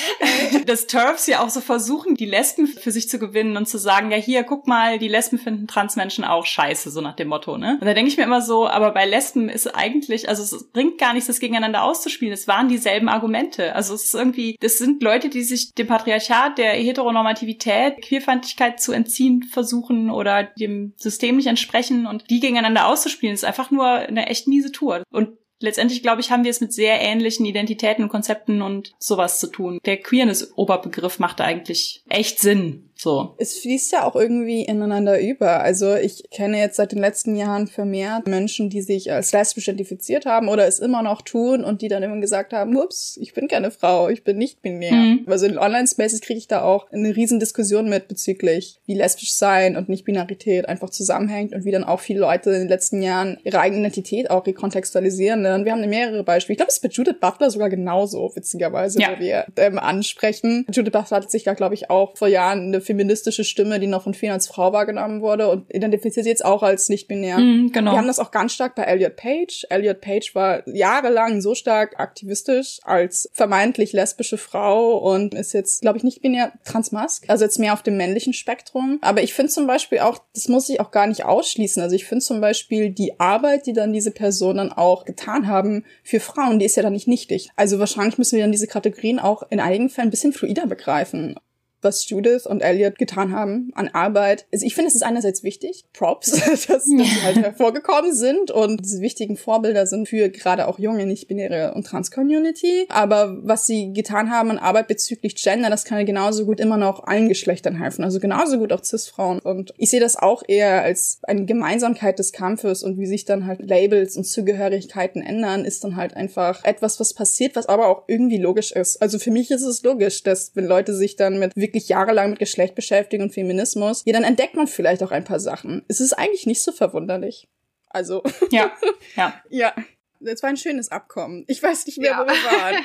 dass Turfs ja auch so versuchen, die Lesben für sich zu gewinnen und zu sagen, ja hier, guck mal, die Lesben finden Transmenschen auch scheiße, so nach dem Motto, ne? Und da denke ich mir immer so, aber bei Lesben ist eigentlich, also es bringt gar nichts, das gegeneinander auszuspielen. Es waren dieselben Argumente. Also es ist irgendwie, das sind Leute, die sich dem Patriarchat, der Heteronormativität, Queerfeindlichkeit zu entziehen versuchen oder dem System nicht entsprechen und die gegeneinander auszuspielen, ist einfach nur eine echt miese Tour. Und letztendlich, glaube ich, haben wir es mit sehr ähnlichen Identitäten und Konzepten und sowas zu tun. Der Queerness-Oberbegriff macht eigentlich echt Sinn. So. Es fließt ja auch irgendwie ineinander über. Also ich kenne jetzt seit den letzten Jahren vermehrt Menschen, die sich als lesbisch identifiziert haben oder es immer noch tun und die dann immer gesagt haben, ups, ich bin keine Frau, ich bin nicht binär. Mhm. Also in Online-Spaces kriege ich da auch eine riesen Diskussion mit bezüglich, wie lesbisch sein und Nicht-Binarität einfach zusammenhängt und wie dann auch viele Leute in den letzten Jahren ihre eigene Identität auch rekontextualisieren. Und wir haben mehrere Beispiele. Ich glaube, es ist bei Judith Butler sogar genauso, witzigerweise, ja. wo wir ähm, ansprechen. Judith Butler hat sich da, glaube ich, auch vor Jahren eine feministische Stimme, die noch von vielen als Frau wahrgenommen wurde und identifiziert sie jetzt auch als nicht-binär. Mhm, genau. Wir haben das auch ganz stark bei Elliot Page. Elliot Page war jahrelang so stark aktivistisch als vermeintlich lesbische Frau und ist jetzt, glaube ich, nicht binär transmask, also jetzt mehr auf dem männlichen Spektrum. Aber ich finde zum Beispiel auch, das muss ich auch gar nicht ausschließen. Also ich finde zum Beispiel die Arbeit, die dann diese Personen auch getan haben für Frauen, die ist ja dann nicht nichtig. Also wahrscheinlich müssen wir dann diese Kategorien auch in einigen Fällen ein bisschen fluider begreifen was Judith und Elliot getan haben an Arbeit. Also ich finde, es ist einerseits wichtig, Props, dass, dass sie halt hervorgekommen sind und diese wichtigen Vorbilder sind für gerade auch junge, nicht-binäre und Trans-Community. Aber was sie getan haben an Arbeit bezüglich Gender, das kann ja genauso gut immer noch allen Geschlechtern helfen. Also genauso gut auch Cis-Frauen. Und ich sehe das auch eher als eine Gemeinsamkeit des Kampfes und wie sich dann halt Labels und Zugehörigkeiten ändern, ist dann halt einfach etwas, was passiert, was aber auch irgendwie logisch ist. Also für mich ist es logisch, dass wenn Leute sich dann mit wirklich jahrelang mit Geschlecht beschäftigen und Feminismus, ja, dann entdeckt man vielleicht auch ein paar Sachen. Es ist eigentlich nicht so verwunderlich. Also. Ja, ja. ja. Das war ein schönes Abkommen. Ich weiß nicht mehr, ja. wo wir waren.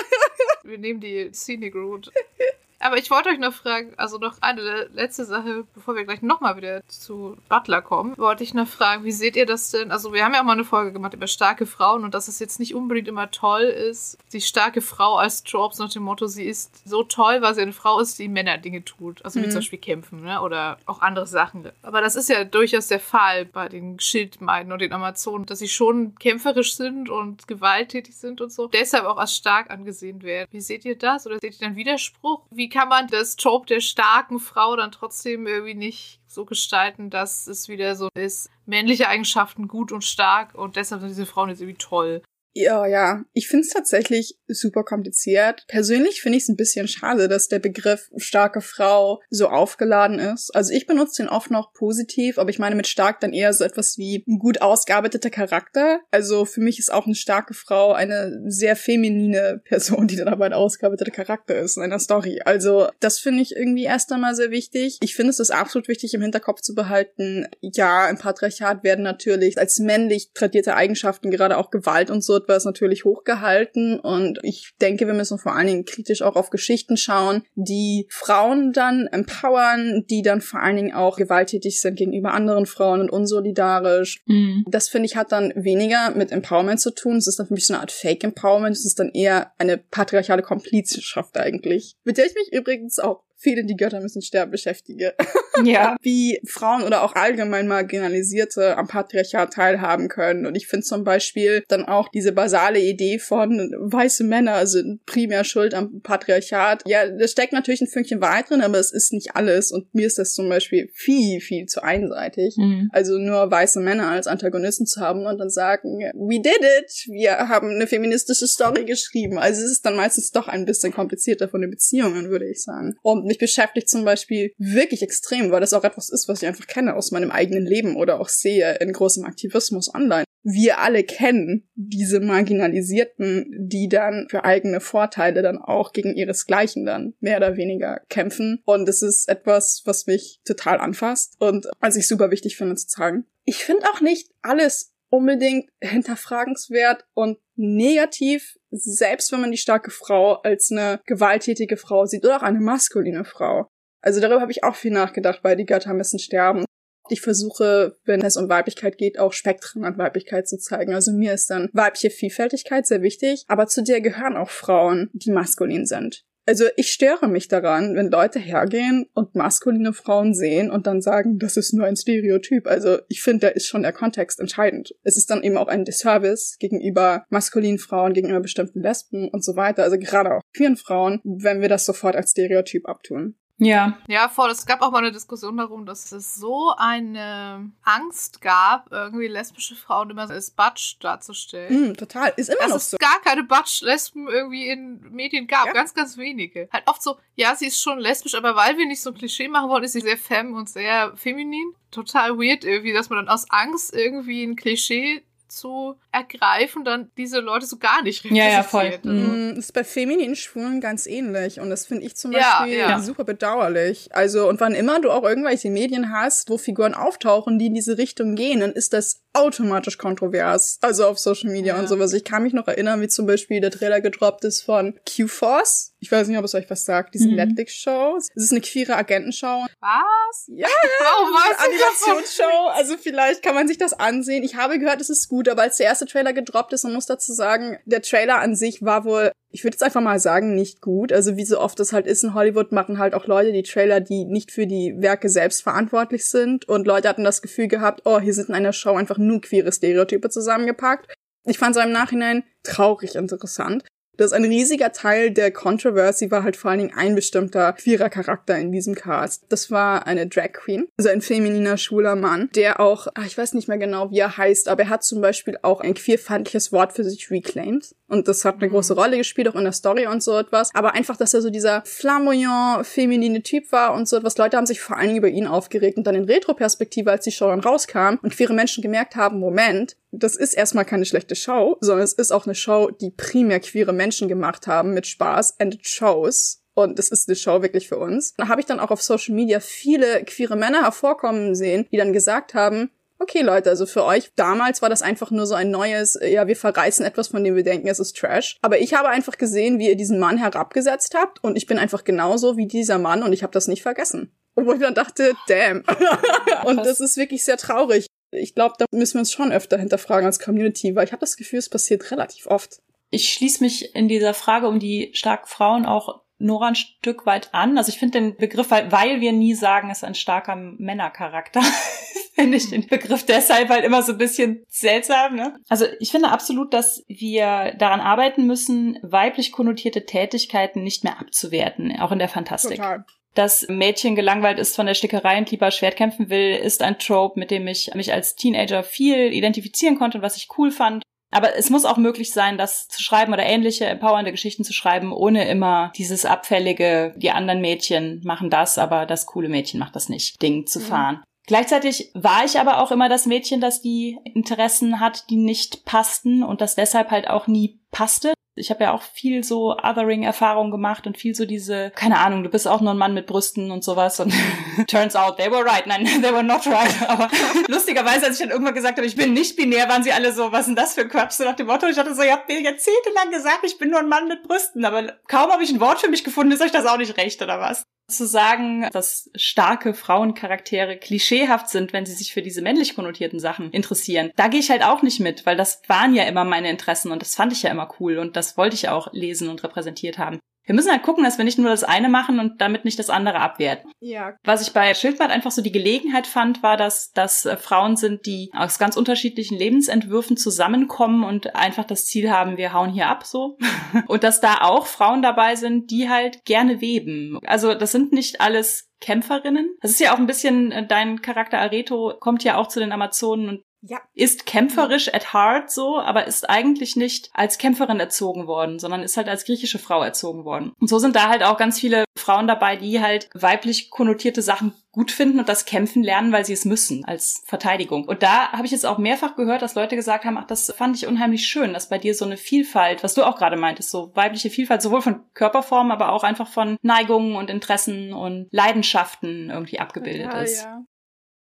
wir nehmen die Scenic Route. Aber ich wollte euch noch fragen, also noch eine letzte Sache, bevor wir gleich nochmal wieder zu Butler kommen, wollte ich noch fragen, wie seht ihr das denn? Also wir haben ja auch mal eine Folge gemacht über starke Frauen und dass es jetzt nicht unbedingt immer toll ist, die starke Frau als Tropes nach dem Motto, sie ist so toll, weil sie eine Frau ist, die Männer Dinge tut. Also wie mhm. zum Beispiel kämpfen, ne? Oder auch andere Sachen. Aber das ist ja durchaus der Fall bei den Schildmeiden und den Amazonen, dass sie schon kämpferisch sind und gewalttätig sind und so. Deshalb auch als stark angesehen werden. Wie seht ihr das? Oder seht ihr dann Widerspruch? Wie wie kann man das Trope der starken Frau dann trotzdem irgendwie nicht so gestalten, dass es wieder so ist, männliche Eigenschaften gut und stark und deshalb sind diese Frauen jetzt irgendwie toll. Ja, ja. Ich finde es tatsächlich super kompliziert. Persönlich finde ich es ein bisschen schade, dass der Begriff starke Frau so aufgeladen ist. Also ich benutze den oft noch positiv, aber ich meine mit stark dann eher so etwas wie ein gut ausgearbeiteter Charakter. Also für mich ist auch eine starke Frau eine sehr feminine Person, die dann aber ein ausgearbeiteter Charakter ist in einer Story. Also das finde ich irgendwie erst einmal sehr wichtig. Ich finde es ist absolut wichtig im Hinterkopf zu behalten. Ja, im Patriarchat werden natürlich als männlich tradierte Eigenschaften, gerade auch Gewalt und so etwas natürlich hochgehalten und ich denke, wir müssen vor allen Dingen kritisch auch auf Geschichten schauen, die Frauen dann empowern, die dann vor allen Dingen auch gewalttätig sind gegenüber anderen Frauen und unsolidarisch. Mhm. Das finde ich hat dann weniger mit Empowerment zu tun. Es ist dann für mich so eine Art Fake Empowerment. Es ist dann eher eine patriarchale Komplizenschaft eigentlich, mit der ich mich übrigens auch viele die Götter müssen sterben beschäftige. Ja. Wie Frauen oder auch allgemein Marginalisierte am Patriarchat teilhaben können. Und ich finde zum Beispiel dann auch diese basale Idee von weiße Männer sind primär schuld am Patriarchat. Ja, da steckt natürlich ein Fünkchen Wahrheit drin, aber es ist nicht alles. Und mir ist das zum Beispiel viel, viel zu einseitig. Mhm. Also nur weiße Männer als Antagonisten zu haben und dann sagen, we did it, wir haben eine feministische Story geschrieben. Also es ist dann meistens doch ein bisschen komplizierter von den Beziehungen, würde ich sagen. Und mich beschäftigt zum Beispiel wirklich extrem, weil das auch etwas ist, was ich einfach kenne aus meinem eigenen Leben oder auch sehe in großem Aktivismus online. Wir alle kennen diese Marginalisierten, die dann für eigene Vorteile dann auch gegen ihresgleichen dann mehr oder weniger kämpfen. Und es ist etwas, was mich total anfasst und was ich super wichtig finde zu sagen. Ich finde auch nicht alles unbedingt hinterfragenswert und negativ, selbst wenn man die starke Frau als eine gewalttätige Frau sieht oder auch eine maskuline Frau. Also darüber habe ich auch viel nachgedacht bei Die Götter müssen sterben. Ich versuche, wenn es um Weiblichkeit geht, auch Spektren an Weiblichkeit zu zeigen. Also mir ist dann weibliche Vielfältigkeit sehr wichtig, aber zu der gehören auch Frauen, die maskulin sind. Also ich störe mich daran, wenn Leute hergehen und maskuline Frauen sehen und dann sagen, das ist nur ein Stereotyp. Also ich finde, da ist schon der Kontext entscheidend. Es ist dann eben auch ein Disservice gegenüber maskulinen Frauen, gegenüber bestimmten Lesben und so weiter. Also gerade auch queeren Frauen, wenn wir das sofort als Stereotyp abtun. Ja. Ja, voll. Es gab auch mal eine Diskussion darum, dass es so eine Angst gab, irgendwie lesbische Frauen immer als Batsch darzustellen. Mm, total. Ist immer dass noch es so. gar keine Batsch-Lesben irgendwie in Medien gab. Ja. Ganz, ganz wenige. Halt oft so, ja, sie ist schon lesbisch, aber weil wir nicht so ein Klischee machen wollen, ist sie sehr femme und sehr feminin. Total weird irgendwie, dass man dann aus Angst irgendwie ein Klischee zu ergreifen, dann diese Leute so gar nicht Ja, ja, voll. Also. Mhm. Das ist bei femininen Schwulen ganz ähnlich und das finde ich zum Beispiel ja, ja. super bedauerlich. Also und wann immer du auch irgendwelche Medien hast, wo Figuren auftauchen, die in diese Richtung gehen, dann ist das automatisch kontrovers. Also auf Social Media Ja. und sowas. Ich kann mich noch erinnern, wie zum Beispiel der Trailer gedroppt ist von Q-Force. Ich weiß nicht, ob es euch was sagt, diese Mhm. Netflix-Show. Es ist eine queere Agentenshow. Was? Ja, du davon? Animationsshow. Also vielleicht kann man sich das ansehen. Ich habe gehört, es ist gut, aber als der erste Trailer gedroppt ist, man muss dazu sagen, der Trailer an sich war wohl, ich würde jetzt einfach mal sagen, nicht gut. Also wie so oft das halt ist in Hollywood, machen halt auch Leute die Trailer, die nicht für die Werke selbst verantwortlich sind. Und Leute hatten das Gefühl gehabt, oh, hier sind in einer Show einfach nur queere Stereotype zusammengepackt. Ich fand es im Nachhinein traurig interessant. Das ein riesiger Teil der Controversy war halt vor allen Dingen ein bestimmter queerer Charakter in diesem Cast. Das war eine Drag Queen, also ein femininer schwuler Mann, der auch, ah, ich weiß nicht mehr genau, wie er heißt, aber er hat zum Beispiel auch ein queerfeindliches Wort für sich reclaimed. Und das hat eine große Rolle gespielt, auch in der Story und so etwas. Aber einfach, dass er so dieser flamboyant, feminine Typ war und so etwas. Leute haben sich vor allen Dingen über ihn aufgeregt. Und dann in Retroperspektive, als die Show dann rauskam und queere Menschen gemerkt haben, Moment, das ist erstmal keine schlechte Show, sondern es ist auch eine Show, die primär queere Menschen gemacht haben mit Spaß and it shows. Und das ist eine Show wirklich für uns. Da habe ich dann auch auf Social Media viele queere Männer hervorkommen sehen, die dann gesagt haben, okay Leute, also für euch damals war das einfach nur so ein neues, ja, wir verreißen etwas, von dem wir denken, es ist Trash. Aber ich habe einfach gesehen, wie ihr diesen Mann herabgesetzt habt und ich bin einfach genauso wie dieser Mann und ich habe das nicht vergessen. Obwohl ich dann dachte, damn. und das ist wirklich sehr traurig. Ich glaube, da müssen wir uns schon öfter hinterfragen als Community, weil ich habe das Gefühl, es passiert relativ oft. Ich schließe mich in dieser Frage um die starken Frauen auch Nora ein Stück weit an. Also ich finde den Begriff, weil, weil wir nie sagen, es ist ein starker Männercharakter, finde ich den Begriff deshalb halt immer so ein bisschen seltsam. Ne? Also ich finde absolut, dass wir daran arbeiten müssen, weiblich konnotierte Tätigkeiten nicht mehr abzuwerten, auch in der Fantastik. Total. Dass Mädchen gelangweilt ist von der Stickerei und lieber Schwert kämpfen will, ist ein Trope, mit dem ich mich als Teenager viel identifizieren konnte und was ich cool fand. Aber es muss auch möglich sein, das zu schreiben oder ähnliche empowernde Geschichten zu schreiben, ohne immer dieses abfällige, die anderen Mädchen machen das, aber das coole Mädchen macht das nicht, Ding zu fahren. Gleichzeitig war ich aber auch immer das Mädchen, das die Interessen hat, die nicht passten und das deshalb halt auch nie passte. Ich habe ja auch viel so Othering-Erfahrungen gemacht und viel so diese, keine Ahnung, du bist auch nur ein Mann mit Brüsten und sowas und turns out they were right. Nein, they were not right. Aber lustigerweise, als ich dann irgendwann gesagt habe, ich bin nicht binär, waren sie alle so, was ist denn das für ein Quatsch? So nach dem Motto, ich hatte so, ihr habt mir jahrzehntelang gesagt, ich bin nur ein Mann mit Brüsten, aber kaum habe ich ein Wort für mich gefunden, ist euch das auch nicht recht oder was? Zu sagen, dass starke Frauencharaktere klischeehaft sind, wenn sie sich für diese männlich konnotierten Sachen interessieren, da gehe ich halt auch nicht mit, weil das waren ja immer meine Interessen und das fand ich ja immer cool und das wollte ich auch lesen und repräsentiert haben. Wir müssen halt gucken, dass wir nicht nur das eine machen und damit nicht das andere abwerten. Ja, Was ich bei Schildbad einfach so die Gelegenheit fand, war, dass das äh, Frauen sind, die aus ganz unterschiedlichen Lebensentwürfen zusammenkommen und einfach das Ziel haben, wir hauen hier ab so. Und dass da auch Frauen dabei sind, die halt gerne weben. Also das sind nicht alles Kämpferinnen. Das ist ja auch ein bisschen, äh, dein Charakter Areto kommt ja auch zu den Amazonen und ja, ist kämpferisch at heart so, aber ist eigentlich nicht als Kämpferin erzogen worden, sondern ist halt als griechische Frau erzogen worden. Und so sind da halt auch ganz viele Frauen dabei, die halt weiblich konnotierte Sachen gut finden und das Kämpfen lernen, weil sie es müssen als Verteidigung. Und da habe ich jetzt auch mehrfach gehört, dass Leute gesagt haben, ach, das fand ich unheimlich schön, dass bei dir so eine Vielfalt, was du auch gerade meintest, so weibliche Vielfalt sowohl von Körperformen, aber auch einfach von Neigungen und Interessen und Leidenschaften irgendwie abgebildet total, ist. Ja.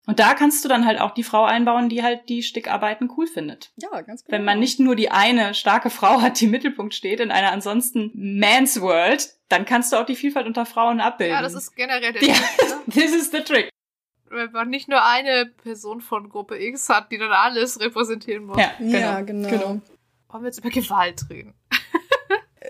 Und da kannst du dann halt auch die Frau einbauen, die halt die Stickarbeiten cool findet. ja, ganz genau. Wenn man nicht nur die eine starke Frau hat, die im Mittelpunkt steht in einer ansonsten Man's World, dann kannst du auch die Vielfalt unter Frauen abbilden. Ja, das ist generell der Ja. Trick, ne? This is the trick. Wenn man nicht nur eine Person von Gruppe X hat, die dann alles repräsentieren muss. Ja, genau. Ja, genau. genau. Wollen wir jetzt über Gewalt reden?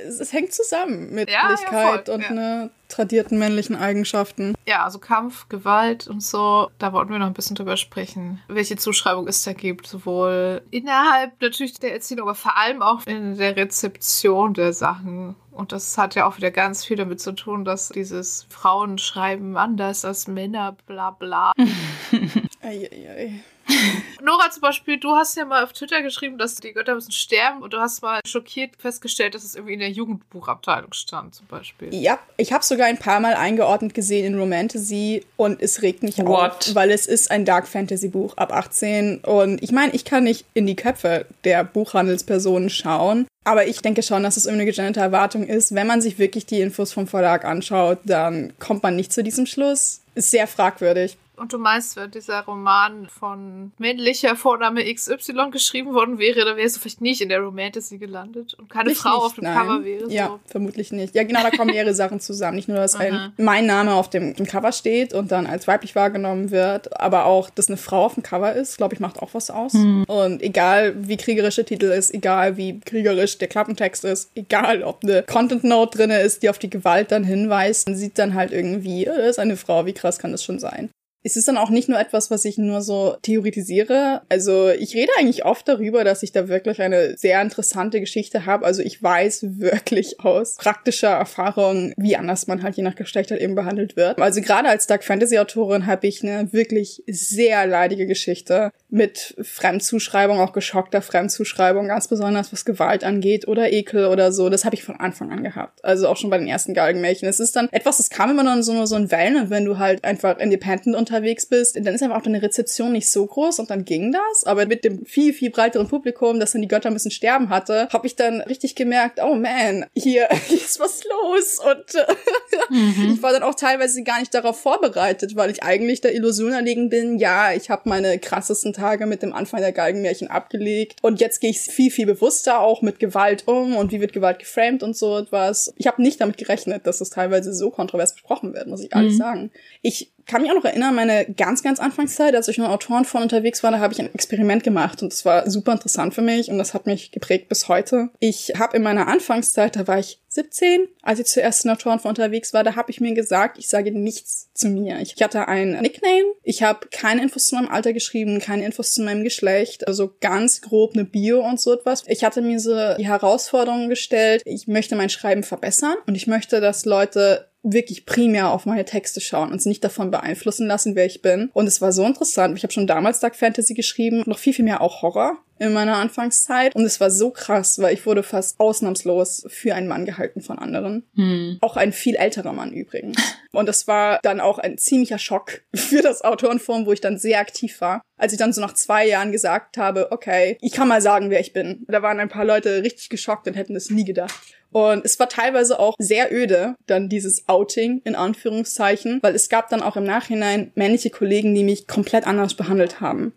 Es, es hängt zusammen mit Ja, ja, Männlichkeit voll, und ja. ne, tradierten männlichen Eigenschaften. Ja, also Kampf, Gewalt und so, da wollten wir noch ein bisschen drüber sprechen, welche Zuschreibung es da gibt, sowohl innerhalb natürlich der Erziehung, aber vor allem auch in der Rezeption der Sachen. Und das hat ja auch wieder ganz viel damit zu tun, dass dieses Frauen schreiben anders als Männer, bla bla. Eieiei. Nora zum Beispiel, du hast ja mal auf Twitter geschrieben, dass die Götter müssen sterben und du hast mal schockiert festgestellt, dass es irgendwie in der Jugendbuchabteilung stand zum Beispiel. Ja, ich habe sogar ein paar Mal eingeordnet gesehen in Romantasy und es regt mich What? auf, weil es ist ein Dark Fantasy Buch ab 18 und ich meine, ich kann nicht in die Köpfe der Buchhandelspersonen schauen, aber ich denke schon, dass es irgendwie eine gegenderte Erwartung ist. Wenn man sich wirklich die Infos vom Verlag anschaut, dann kommt man nicht zu diesem Schluss. Ist sehr fragwürdig. Und du meinst, wenn dieser Roman von männlicher Vorname XY geschrieben worden wäre, dann wärst du vielleicht nicht in der Romantasy gelandet und keine Ich Frau nicht, auf dem nein. Cover wäre. Ja, So. vermutlich nicht. Ja, genau, da kommen mehrere Sachen zusammen. Nicht nur, dass ein, mein Name auf dem, dem Cover steht und dann als weiblich wahrgenommen wird, aber auch, dass eine Frau auf dem Cover ist, glaube ich, macht auch was aus. Und egal, wie kriegerisch der Titel ist, egal, wie kriegerisch der Klappentext ist, egal, ob eine Content Note drin ist, die auf die Gewalt dann hinweist, man sieht dann halt irgendwie, äh, das ist eine Frau, wie krass kann das schon sein? Es ist dann auch nicht nur etwas, was ich nur so theoretisiere. Also ich rede eigentlich oft darüber, dass ich da wirklich eine sehr interessante Geschichte habe. Also ich weiß wirklich aus praktischer Erfahrung, wie anders man halt je nach Geschlecht halt eben behandelt wird. Also gerade als Dark Fantasy Autorin habe ich eine wirklich sehr leidige Geschichte mit Fremdzuschreibung, auch geschockter Fremdzuschreibung, ganz besonders was Gewalt angeht oder Ekel oder so. Das habe ich von Anfang an gehabt. Also auch schon bei den ersten Galgenmärchen. Es ist dann etwas, das kam immer noch in so, so in Wellen und wenn du halt einfach independent unterwegs bist, dann ist einfach auch deine Rezeption nicht so groß und dann ging das. Aber mit dem viel, viel breiteren Publikum, das dann die Götter müssen sterben hatte, habe ich dann richtig gemerkt, oh man, hier, hier ist was los. Und äh, ich war dann auch teilweise gar nicht darauf vorbereitet, weil ich eigentlich der Illusion erlegen bin, ja, ich habe meine krassesten Tage mit dem Anfang der Galgenmärchen abgelegt und jetzt gehe ich viel, viel bewusster auch mit Gewalt um und wie wird Gewalt geframed und so etwas. Ich habe nicht damit gerechnet, dass das teilweise so kontrovers besprochen wird, muss ich ehrlich sagen. Ich kann mich auch noch erinnern, meine ganz, ganz Anfangszeit, als ich noch Autoren von unterwegs war, da habe ich ein Experiment gemacht und das war super interessant für mich und das hat mich geprägt bis heute. Ich habe in meiner Anfangszeit, da war ich 17, als ich zuerst in Autoren von unterwegs war, da habe ich mir gesagt, ich sage nichts zu mir. Ich hatte ein Nickname, ich habe keine Infos zu meinem Alter geschrieben, keine Infos zu meinem Geschlecht, also ganz grob eine Bio und so etwas. Ich hatte mir so die Herausforderung gestellt, ich möchte mein Schreiben verbessern und ich möchte, dass Leute wirklich primär auf meine Texte schauen und nicht davon beeinflussen lassen, wer ich bin. Und es war so interessant. Ich habe schon damals Dark Fantasy geschrieben, noch viel, viel mehr auch Horror in meiner Anfangszeit. Und es war so krass, weil ich wurde fast ausnahmslos für einen Mann gehalten von anderen. Hm. Auch ein viel älterer Mann übrigens. Und das war dann auch ein ziemlicher Schock für das Autorenforum, wo ich dann sehr aktiv war. Als ich dann so nach zwei Jahren gesagt habe, okay, ich kann mal sagen, wer ich bin. Da waren ein paar Leute richtig geschockt und hätten es nie gedacht. Und es war teilweise auch sehr öde, dann dieses Outing in Anführungszeichen, weil es gab dann auch im Nachhinein männliche Kollegen, die mich komplett anders behandelt haben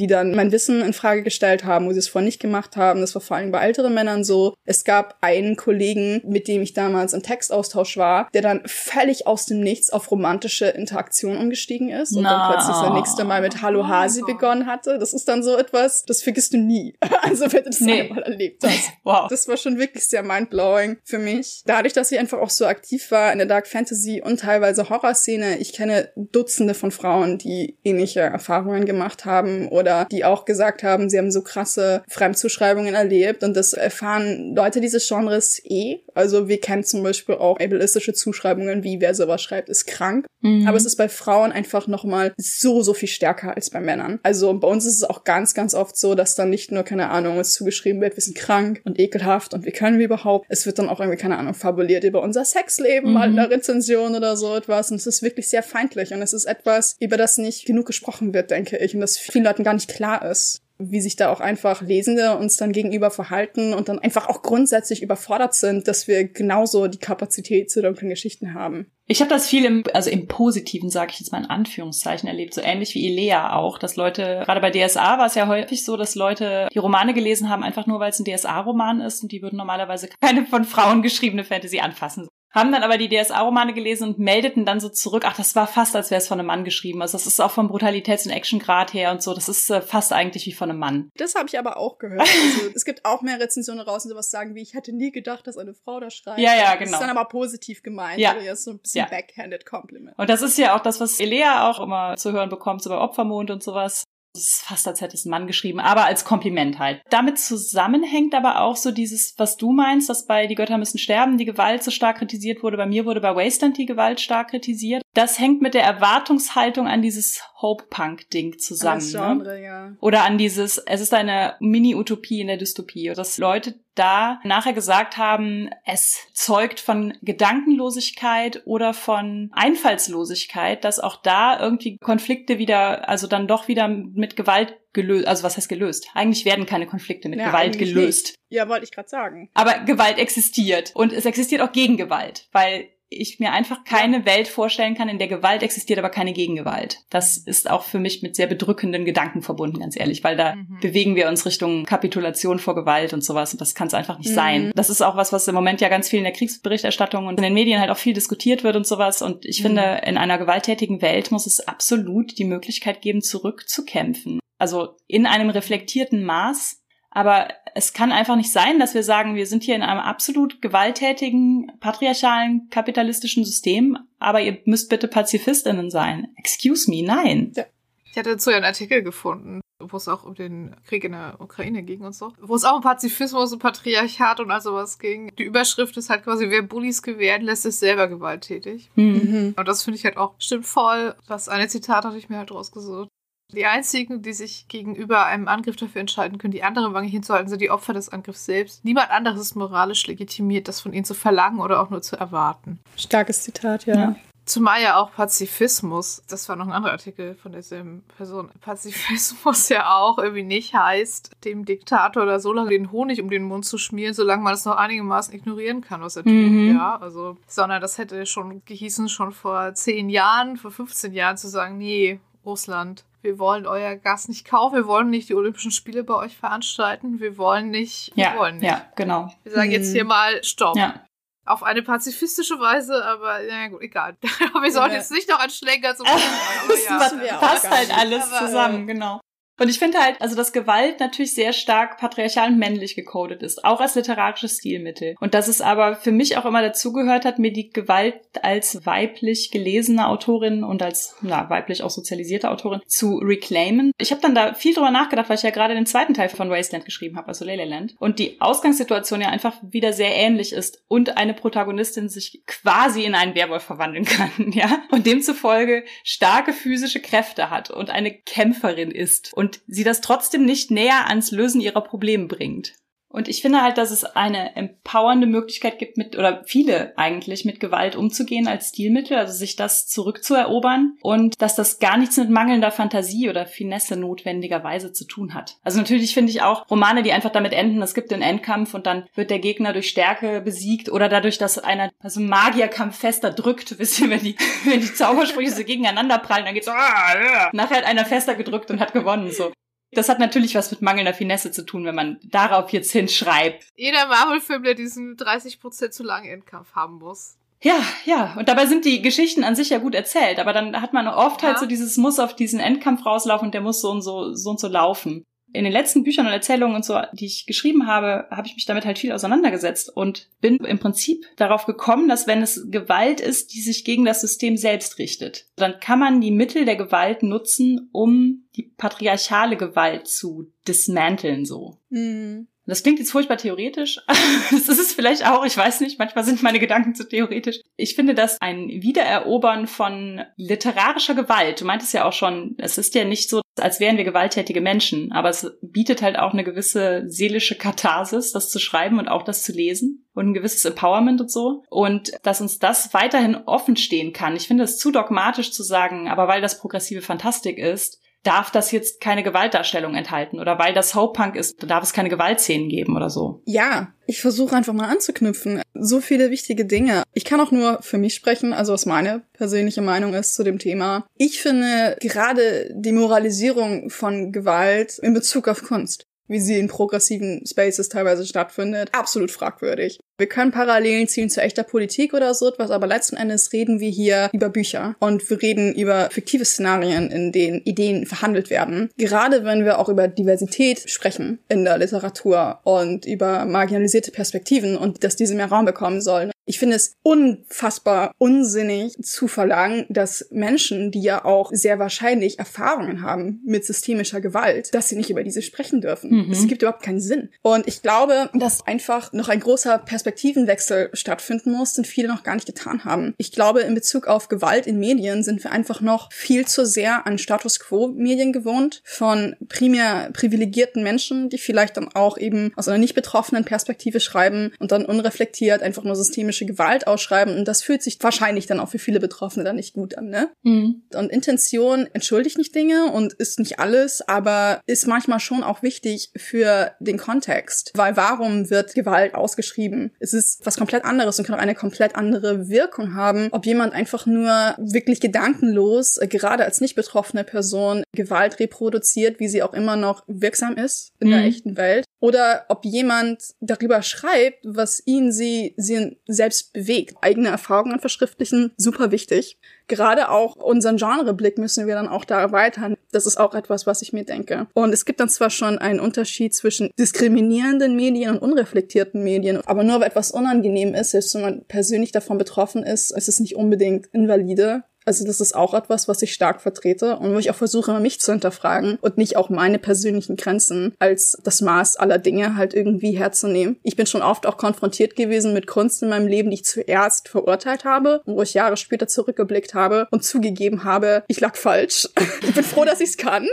die dann mein Wissen in Frage gestellt haben, wo sie es vorher nicht gemacht haben. Das war vor allem bei älteren Männern so. Es gab einen Kollegen, mit dem ich damals im Textaustausch war, der dann völlig aus dem Nichts auf romantische Interaktion umgestiegen ist und Na. dann plötzlich sein nächstes Mal mit Hallo Oh Hasi begonnen hatte. Das ist dann so etwas, das vergisst du nie. Also wenn du das Nee. einmal erlebt hast. Wow. Das war schon wirklich sehr mindblowing für mich. Dadurch, dass ich einfach auch so aktiv war in der Dark Fantasy und teilweise Horrorszene, ich kenne Dutzende von Frauen, die ähnliche Erfahrungen gemacht haben oder die auch gesagt haben, sie haben so krasse Fremdzuschreibungen erlebt und das erfahren Leute dieses Genres eh. Also wir kennen zum Beispiel auch ableistische Zuschreibungen wie wer sowas schreibt, ist krank. Mhm. Aber es ist bei Frauen einfach nochmal so, so viel stärker als bei Männern. Also bei uns ist es auch ganz, ganz oft so, dass dann nicht nur, keine Ahnung, uns zugeschrieben wird, wir sind krank und ekelhaft und wie können wir überhaupt. Es wird dann auch irgendwie, keine Ahnung, fabuliert über unser Sexleben, Mhm. mal in einer Rezension oder so etwas. Und es ist wirklich sehr feindlich und es ist etwas, über das nicht genug gesprochen wird, denke ich. Und das vielen Leuten gar nicht klar ist wie sich da auch einfach Lesende uns dann gegenüber verhalten und dann einfach auch grundsätzlich überfordert sind, dass wir genauso die Kapazität zu dunklen Geschichten haben. Ich habe das viel im, also im Positiven, sage ich jetzt mal in Anführungszeichen, erlebt, so ähnlich wie Elea auch, dass Leute, gerade bei DSA war es ja häufig so, dass Leute die Romane gelesen haben, einfach nur weil es ein DSA-Roman ist und die würden normalerweise keine von Frauen geschriebene Fantasy anfassen. Haben dann aber die DSA-Romane gelesen und meldeten dann so zurück, ach, das war fast, als wäre es von einem Mann geschrieben. Also das ist auch vom Brutalitäts- und Actiongrad her und so, das ist äh, fast eigentlich wie von einem Mann. Das habe ich aber auch gehört. Also, es gibt auch mehr Rezensionen raus, die sowas sagen wie, ich hätte nie gedacht, dass eine Frau da schreibt. Ja, ja, Das genau. ist dann aber positiv gemeint. Ja. Oder jetzt so ein bisschen Ja. backhanded Compliment. Und das ist ja auch das, was Elea auch immer zu hören bekommt, so bei Opfermond und sowas. Es ist fast, als hätte es ein Mann geschrieben, aber als Kompliment halt. Damit zusammenhängt aber auch so dieses, was du meinst, dass bei Die Götter müssen sterben die Gewalt so stark kritisiert wurde. Bei mir wurde bei Wasteland die Gewalt stark kritisiert. Das hängt mit der Erwartungshaltung an dieses Hope-Punk-Ding zusammen. Als Ne? Genre, ja. Oder an dieses, es ist eine Mini-Utopie in der Dystopie. Dass Leute da nachher gesagt haben, es zeugt von Gedankenlosigkeit oder von Einfallslosigkeit, dass auch da irgendwie Konflikte wieder, also dann doch wieder mit Gewalt gelöst, also was heißt gelöst? Eigentlich werden keine Konflikte mit Ja, Gewalt gelöst. Ja, wollte ich gerade sagen. Aber Gewalt existiert und es existiert auch Gegengewalt, weil ich mir einfach keine Welt vorstellen kann, in der Gewalt existiert, aber keine Gegengewalt. Das ist auch für mich mit sehr bedrückenden Gedanken verbunden, ganz ehrlich, weil da mhm. bewegen wir uns Richtung Kapitulation vor Gewalt und sowas und das kann es einfach nicht mhm. sein. Das ist auch was, was im Moment ja ganz viel in der Kriegsberichterstattung und in den Medien halt auch viel diskutiert wird und sowas und ich mhm. finde, in einer gewalttätigen Welt muss es absolut die Möglichkeit geben, zurückzukämpfen. Also in einem reflektierten Maß, aber es kann einfach nicht sein, dass wir sagen, wir sind hier in einem absolut gewalttätigen, patriarchalen, kapitalistischen System, aber ihr müsst bitte Pazifistinnen sein. Excuse me, nein. Ja. Ich hatte dazu ja einen Artikel gefunden, wo es auch um den Krieg in der Ukraine ging und so. Wo es auch um Pazifismus und Patriarchat und all sowas ging. Die Überschrift ist halt quasi, wer Bullies gewähren lässt, ist selber gewalttätig. Mhm. Und das finde ich halt auch stimmt voll. Das eine Zitat hatte ich mir halt rausgesucht. Die einzigen, die sich gegenüber einem Angriff dafür entscheiden können, die andere Wange hinzuhalten, sind die Opfer des Angriffs selbst. Niemand anderes ist moralisch legitimiert, das von ihnen zu verlangen oder auch nur zu erwarten. Starkes Zitat, ja. ja. Zumal ja auch Pazifismus, das war noch ein anderer Artikel von derselben Person, Pazifismus ja auch irgendwie nicht heißt, dem Diktator oder so lange den Honig um den Mund zu schmieren, solange man es noch einigermaßen ignorieren kann, was er mhm. tut, ja. Also, sondern das hätte schon gehießen, schon vor zehn Jahren, vor 15 Jahren zu sagen, nee, Russland, wir wollen euer Gas nicht kaufen, wir wollen nicht die Olympischen Spiele bei euch veranstalten, wir wollen nicht, wir ja, wollen nicht. Ja, genau. Wir sagen jetzt hier mal Stopp. Ja. Auf eine pazifistische Weise, aber ja gut, egal. wir sollten ja. jetzt nicht noch an Schläger zu machen. das ja. passt halt alles aber, zusammen, äh, genau. Und ich finde halt, also dass Gewalt natürlich sehr stark patriarchal und männlich gecodet ist, auch als literarisches Stilmittel. Und dass es aber für mich auch immer dazugehört hat, mir die Gewalt als weiblich gelesene Autorin und als na, weiblich auch sozialisierte Autorin zu reclaimen. Ich habe dann da viel drüber nachgedacht, weil ich ja gerade den zweiten Teil von Wasteland geschrieben habe, also Leyland. Und die Ausgangssituation ja einfach wieder sehr ähnlich ist und eine Protagonistin sich quasi in einen Werwolf verwandeln kann, ja. Und demzufolge starke physische Kräfte hat und eine Kämpferin ist und und sie das trotzdem nicht näher ans Lösen ihrer Probleme bringt. Und ich finde halt, dass es eine empowernde Möglichkeit gibt, mit, oder viele eigentlich, mit Gewalt umzugehen als Stilmittel, also sich das zurückzuerobern und dass das gar nichts mit mangelnder Fantasie oder Finesse notwendigerweise zu tun hat. Also natürlich finde ich auch Romane, die einfach damit enden, es gibt den Endkampf und dann wird der Gegner durch Stärke besiegt oder dadurch, dass einer, also Magierkampf fester drückt, wisst ihr, wenn die, wenn die Zaubersprüche so gegeneinander prallen, dann geht's ah, ja. nachher hat einer fester gedrückt und hat gewonnen, so. Das hat natürlich was mit mangelnder Finesse zu tun, wenn man darauf jetzt hinschreibt. Jeder Marvel-Film, der diesen 30% zu langen Endkampf haben muss. Ja, ja. Und dabei sind die Geschichten an sich ja gut erzählt, aber dann hat man oft halt ja. halt so dieses muss auf diesen Endkampf rauslaufen und der muss so und so, so und so laufen in den letzten Büchern und Erzählungen und so, die ich geschrieben habe, habe ich mich damit halt viel auseinandergesetzt und bin im Prinzip darauf gekommen, dass wenn es Gewalt ist, die sich gegen das System selbst richtet, dann kann man die Mittel der Gewalt nutzen, um die patriarchale Gewalt zu dismanteln, so. Mhm. Das klingt jetzt furchtbar theoretisch. das ist es vielleicht auch, ich weiß nicht, manchmal sind meine Gedanken zu theoretisch. Ich finde, dass ein Wiedererobern von literarischer Gewalt, du meintest ja auch schon, es ist ja nicht so, als wären wir gewalttätige Menschen, aber es bietet halt auch eine gewisse seelische Katharsis, das zu schreiben und auch das zu lesen und ein gewisses Empowerment und so. Und dass uns das weiterhin offen stehen kann. Ich finde es zu dogmatisch zu sagen, aber weil das progressive Fantastik ist, darf das jetzt keine Gewaltdarstellung enthalten oder weil das Hope-Punk ist, darf es keine Gewaltszenen geben oder so. Ja, ich versuche einfach mal anzuknüpfen. So viele wichtige Dinge. Ich kann auch nur für mich sprechen, also was meine persönliche Meinung ist zu dem Thema. Ich finde gerade die Moralisierung von Gewalt in Bezug auf Kunst wie sie in progressiven Spaces teilweise stattfindet, absolut fragwürdig. Wir können Parallelen ziehen zu echter Politik oder so etwas, aber letzten Endes reden wir hier über Bücher und wir reden über fiktive Szenarien, in denen Ideen verhandelt werden. Gerade wenn wir auch über Diversität sprechen in der Literatur und über marginalisierte Perspektiven und dass diese mehr Raum bekommen sollen. Ich finde es unfassbar unsinnig zu verlangen, dass Menschen, die ja auch sehr wahrscheinlich Erfahrungen haben mit systemischer Gewalt, dass sie nicht über diese sprechen dürfen. Es mhm. gibt überhaupt keinen Sinn. Und ich glaube, dass einfach noch ein großer Perspektivenwechsel stattfinden muss, den viele noch gar nicht getan haben. Ich glaube, in Bezug auf Gewalt in Medien sind wir einfach noch viel zu sehr an Status Quo Medien gewohnt von primär privilegierten Menschen, die vielleicht dann auch eben aus einer nicht betroffenen Perspektive schreiben und dann unreflektiert einfach nur systemische Gewalt ausschreiben und das fühlt sich wahrscheinlich dann auch für viele Betroffene dann nicht gut an, ne? Mhm. Und Intention entschuldigt nicht Dinge und ist nicht alles, aber ist manchmal schon auch wichtig für den Kontext. Weil warum wird Gewalt ausgeschrieben? Es ist was komplett anderes und kann auch eine komplett andere Wirkung haben, ob jemand einfach nur wirklich gedankenlos, äh, gerade als nicht betroffene Person, Gewalt reproduziert, wie sie auch immer noch wirksam ist in der Mhm. echten Welt. Oder ob jemand darüber schreibt, was ihn, sie, sie selbst bewegt. Eigene Erfahrungen verschriftlichen, super wichtig. Gerade auch unseren Genreblick müssen wir dann auch da erweitern. Das ist auch etwas, was ich mir denke. Und es gibt dann zwar schon einen Unterschied zwischen diskriminierenden Medien und unreflektierten Medien, aber nur weil etwas unangenehm ist, selbst wenn man persönlich davon betroffen ist, ist es nicht unbedingt invalide. Also das ist auch etwas, was ich stark vertrete und wo ich auch versuche, mich zu hinterfragen und nicht auch meine persönlichen Grenzen als das Maß aller Dinge halt irgendwie herzunehmen. Ich bin schon oft auch konfrontiert gewesen mit Kunst in meinem Leben, die ich zuerst verurteilt habe und wo ich Jahre später zurückgeblickt habe und zugegeben habe, ich lag falsch. Ich bin froh, dass ich es kann.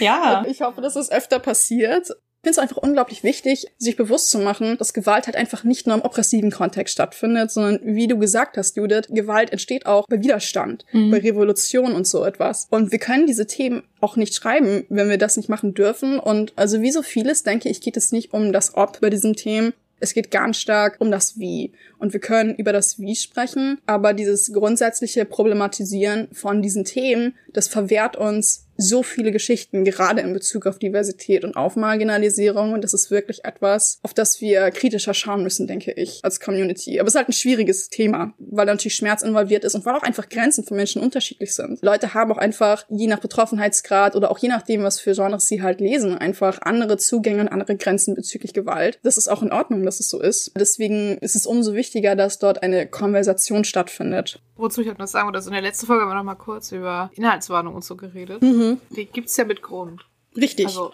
Ja. Ich hoffe, dass es öfter passiert. Ich finde es einfach unglaublich wichtig, sich bewusst zu machen, dass Gewalt halt einfach nicht nur im oppressiven Kontext stattfindet, sondern wie du gesagt hast, Judith, Gewalt entsteht auch bei Widerstand, Mhm. bei Revolution und so etwas. Und wir können diese Themen auch nicht schreiben, wenn wir das nicht machen dürfen. Und also wie so vieles, denke ich, geht es nicht um das Ob bei diesen Themen. Es geht ganz stark um das Wie. Und wir können über das Wie sprechen, aber dieses grundsätzliche Problematisieren von diesen Themen, das verwehrt uns so viele Geschichten, gerade in Bezug auf Diversität und auf Marginalisierung. Und das ist wirklich etwas, auf das wir kritischer schauen müssen, denke ich, als Community. Aber es ist halt ein schwieriges Thema, weil da natürlich Schmerz involviert ist und weil auch einfach Grenzen von Menschen unterschiedlich sind. Leute haben auch einfach, je nach Betroffenheitsgrad oder auch je nachdem, was für Genres sie halt lesen, einfach andere Zugänge und andere Grenzen bezüglich Gewalt. Das ist auch in Ordnung, dass es so ist. Deswegen ist es umso wichtiger, dass dort eine Konversation stattfindet. Wozu ich auch noch sagen wollte, also in der letzten Folge haben wir noch mal kurz über Inhaltswarnung und so geredet. Mhm. Die gibt's ja mit Grund. Richtig. Also,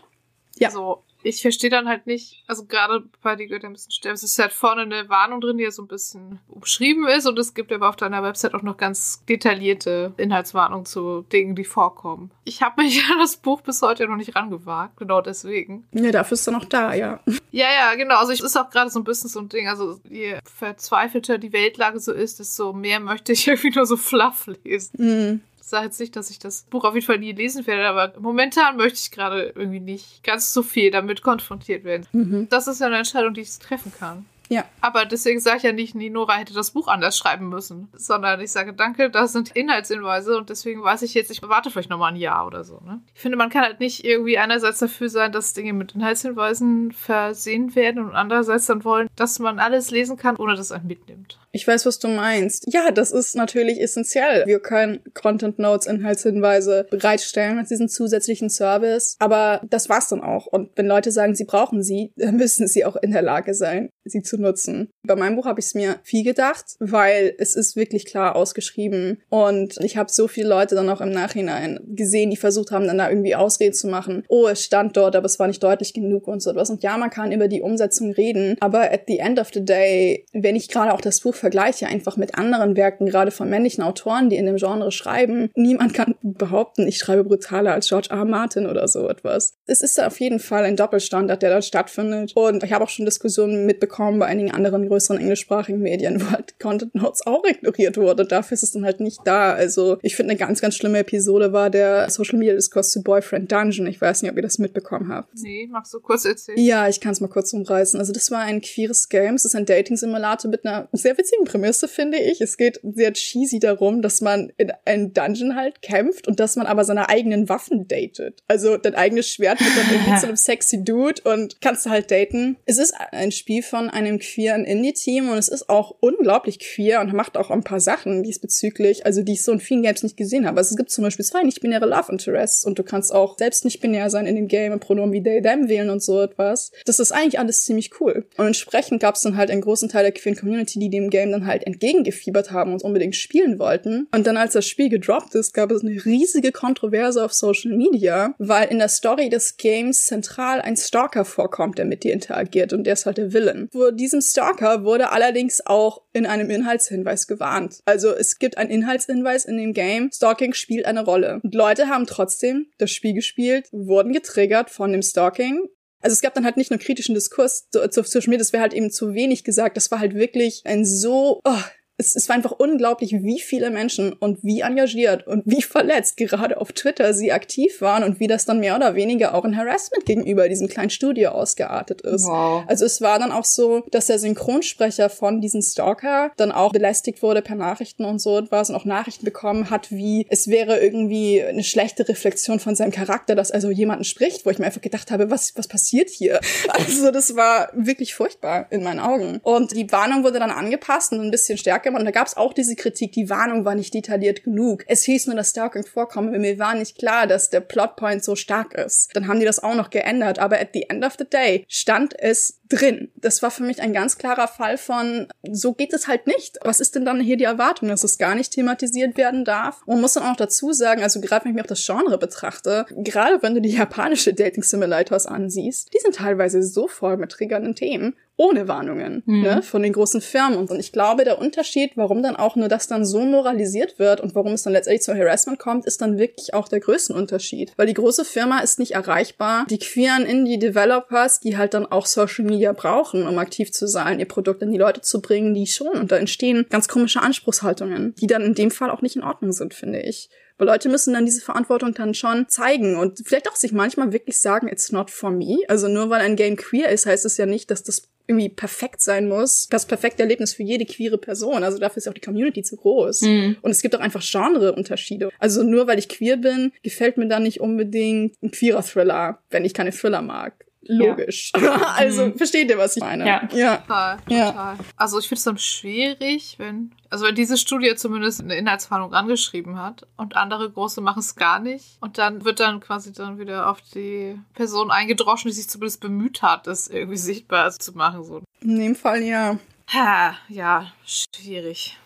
Ja. also ich verstehe dann halt nicht, also gerade bei die Götter müssen sterben, es ist halt vorne eine Warnung drin, die ja so ein bisschen umschrieben ist und es gibt aber auf deiner Website auch noch ganz detaillierte Inhaltswarnungen zu Dingen, die vorkommen. Ich habe mich an das Buch bis heute noch nicht rangewagt, genau deswegen. ja, dafür ist er noch da, ja. Ja, ja, genau. Also es ist auch gerade so ein bisschen so ein Ding. Also je verzweifelter die Weltlage so ist, desto mehr möchte ich irgendwie nur so Fluff lesen. Mhm. Ich sage jetzt nicht, dass ich das Buch auf jeden Fall nie lesen werde, aber momentan möchte ich gerade irgendwie nicht ganz so viel damit konfrontiert werden. Mhm. Das ist ja eine Entscheidung, die ich treffen kann. Ja. Aber deswegen sage ich ja nicht, nee, Nora hätte das Buch anders schreiben müssen, sondern ich sage, danke, das sind Inhaltshinweise und deswegen weiß ich jetzt, ich warte vielleicht nochmal ein Jahr oder so. Ne? Ich finde, man kann halt nicht irgendwie einerseits dafür sein, dass Dinge mit Inhaltshinweisen versehen werden und andererseits dann wollen, dass man alles lesen kann, ohne dass es einen mitnimmt. Ich weiß, was du meinst. Ja, das ist natürlich essentiell. Wir können Content Notes, Inhaltshinweise bereitstellen als diesen zusätzlichen Service. Aber das war's dann auch. Und wenn Leute sagen, sie brauchen sie, dann müssen sie auch in der Lage sein, sie zu nutzen. Bei meinem Buch habe ich es mir viel gedacht, weil es ist wirklich klar ausgeschrieben. Und ich habe so viele Leute dann auch im Nachhinein gesehen, die versucht haben, dann da irgendwie Ausreden zu machen. Oh, es stand dort, aber es war nicht deutlich genug und so etwas. Und ja, man kann über die Umsetzung reden. Aber at the end of the day, wenn ich gerade auch das Buch vergleiche, einfach mit anderen Werken, gerade von männlichen Autoren, die in dem Genre schreiben, niemand kann behaupten, ich schreibe brutaler als George R. Martin oder so etwas. Es ist auf jeden Fall ein Doppelstandard, der dort stattfindet. Und ich habe auch schon Diskussionen mitbekommen bei einigen anderen größeren englischsprachigen Medien, wo halt Content Notes auch ignoriert wurde. Dafür ist es dann halt nicht da. Also ich finde, eine ganz, ganz schlimme Episode war der Social Media Diskurs zu Boyfriend Dungeon. Ich weiß nicht, ob ihr das mitbekommen habt. Nee, magst du kurz erzählen? Ja, ich kann es mal kurz umreißen. Also das war ein queeres Game. Es ist ein Dating-Simulator mit einer sehr witzigen Prämisse, finde ich. Es geht sehr cheesy darum, dass man in einem Dungeon halt kämpft und dass man aber seine eigenen Waffen datet. Also dein eigenes Schwert wird dann irgendwie zu einem sexy Dude und kannst du halt daten. Es ist ein Spiel von einem queeren Indie-Team und es ist auch unglaublich queer und macht auch ein paar Sachen diesbezüglich, also die ich so in vielen Games nicht gesehen habe. Also es gibt zum Beispiel zwei nicht-binäre Love Interests und du kannst auch selbst nicht binär sein in dem Game und Pronomen wie they, them wählen und so etwas. Das ist eigentlich alles ziemlich cool. Und entsprechend gab es dann halt einen großen Teil der queeren Community, die dem Game dann halt entgegengefiebert haben und unbedingt spielen wollten. Und dann, als das Spiel gedroppt ist, gab es eine riesige Kontroverse auf Social Media, weil in der Story des Games zentral ein Stalker vorkommt, der mit dir interagiert und der ist halt der Villain. Diesem Stalker wurde allerdings auch in einem Inhaltshinweis gewarnt. Also es gibt einen Inhaltshinweis in dem Game, Stalking spielt eine Rolle. Und Leute haben trotzdem das Spiel gespielt, wurden getriggert von dem Stalking also es gab dann halt nicht nur kritischen Diskurs zu, zu Social Media, das wäre halt eben zu wenig gesagt. Das war halt wirklich ein so, oh, es, es war einfach unglaublich, wie viele Menschen und wie engagiert und wie verletzt gerade auf Twitter sie aktiv waren und wie das dann mehr oder weniger auch ein Harassment gegenüber diesem kleinen Studio ausgeartet ist. Wow. Also es war dann auch so, dass der Synchronsprecher von diesem Stalker dann auch belästigt wurde per Nachrichten und so etwas und auch Nachrichten bekommen hat, wie es wäre irgendwie eine schlechte Reflexion von seinem Charakter, dass also jemanden spricht, wo ich mir einfach gedacht habe, was, was passiert hier? Also das war wirklich furchtbar in meinen Augen. Und die Warnung wurde dann angepasst und ein bisschen stärker gemacht. Und da gab es auch diese Kritik, die Warnung war nicht detailliert genug. Es hieß nur, dass Stalking vorkommt. Mir war nicht klar, dass der Plotpoint so stark ist. Dann haben die das auch noch geändert. Aber at the end of the day stand es drin. Das war für mich ein ganz klarer Fall von, so geht es halt nicht. Was ist denn dann hier die Erwartung, dass es gar nicht thematisiert werden darf? Und muss dann auch dazu sagen, also gerade wenn ich mir auch das Genre betrachte, gerade wenn du die japanische Dating Simulators ansiehst, die sind teilweise so voll mit triggernden Themen ohne Warnungen mhm. ne, von den großen Firmen. Und ich glaube, der Unterschied, warum dann auch nur das dann so moralisiert wird und warum es dann letztendlich zu Harassment kommt, ist dann wirklich auch der größte Unterschied. Weil die große Firma ist nicht erreichbar. Die queeren Indie-Developers, die halt dann auch Social Media brauchen, um aktiv zu sein, ihr Produkt an die Leute zu bringen, die schon. Und da entstehen ganz komische Anspruchshaltungen, die dann in dem Fall auch nicht in Ordnung sind, finde ich. Weil Leute müssen dann diese Verantwortung dann schon zeigen und vielleicht auch sich manchmal wirklich sagen, it's not for me. Also nur weil ein Game queer ist, heißt es ja nicht, dass das irgendwie perfekt sein muss. Das perfekte Erlebnis für jede queere Person. Also dafür ist auch die Community zu groß. Mhm. Und es gibt auch einfach Genreunterschiede. Also nur weil ich queer bin, gefällt mir dann nicht unbedingt ein queerer Thriller, wenn ich keine Thriller mag logisch. Ja. also mhm. versteht ihr, was ich meine? Ja. ja. Total, total. Also ich finde es dann schwierig, wenn, also wenn diese Studie zumindest eine Inhaltsverhandlung angeschrieben hat und andere große machen es gar nicht und dann wird dann quasi dann wieder auf die Person eingedroschen, die sich zumindest bemüht hat, das irgendwie sichtbar zu machen. So. In dem Fall ja. Ha, ja, schwierig.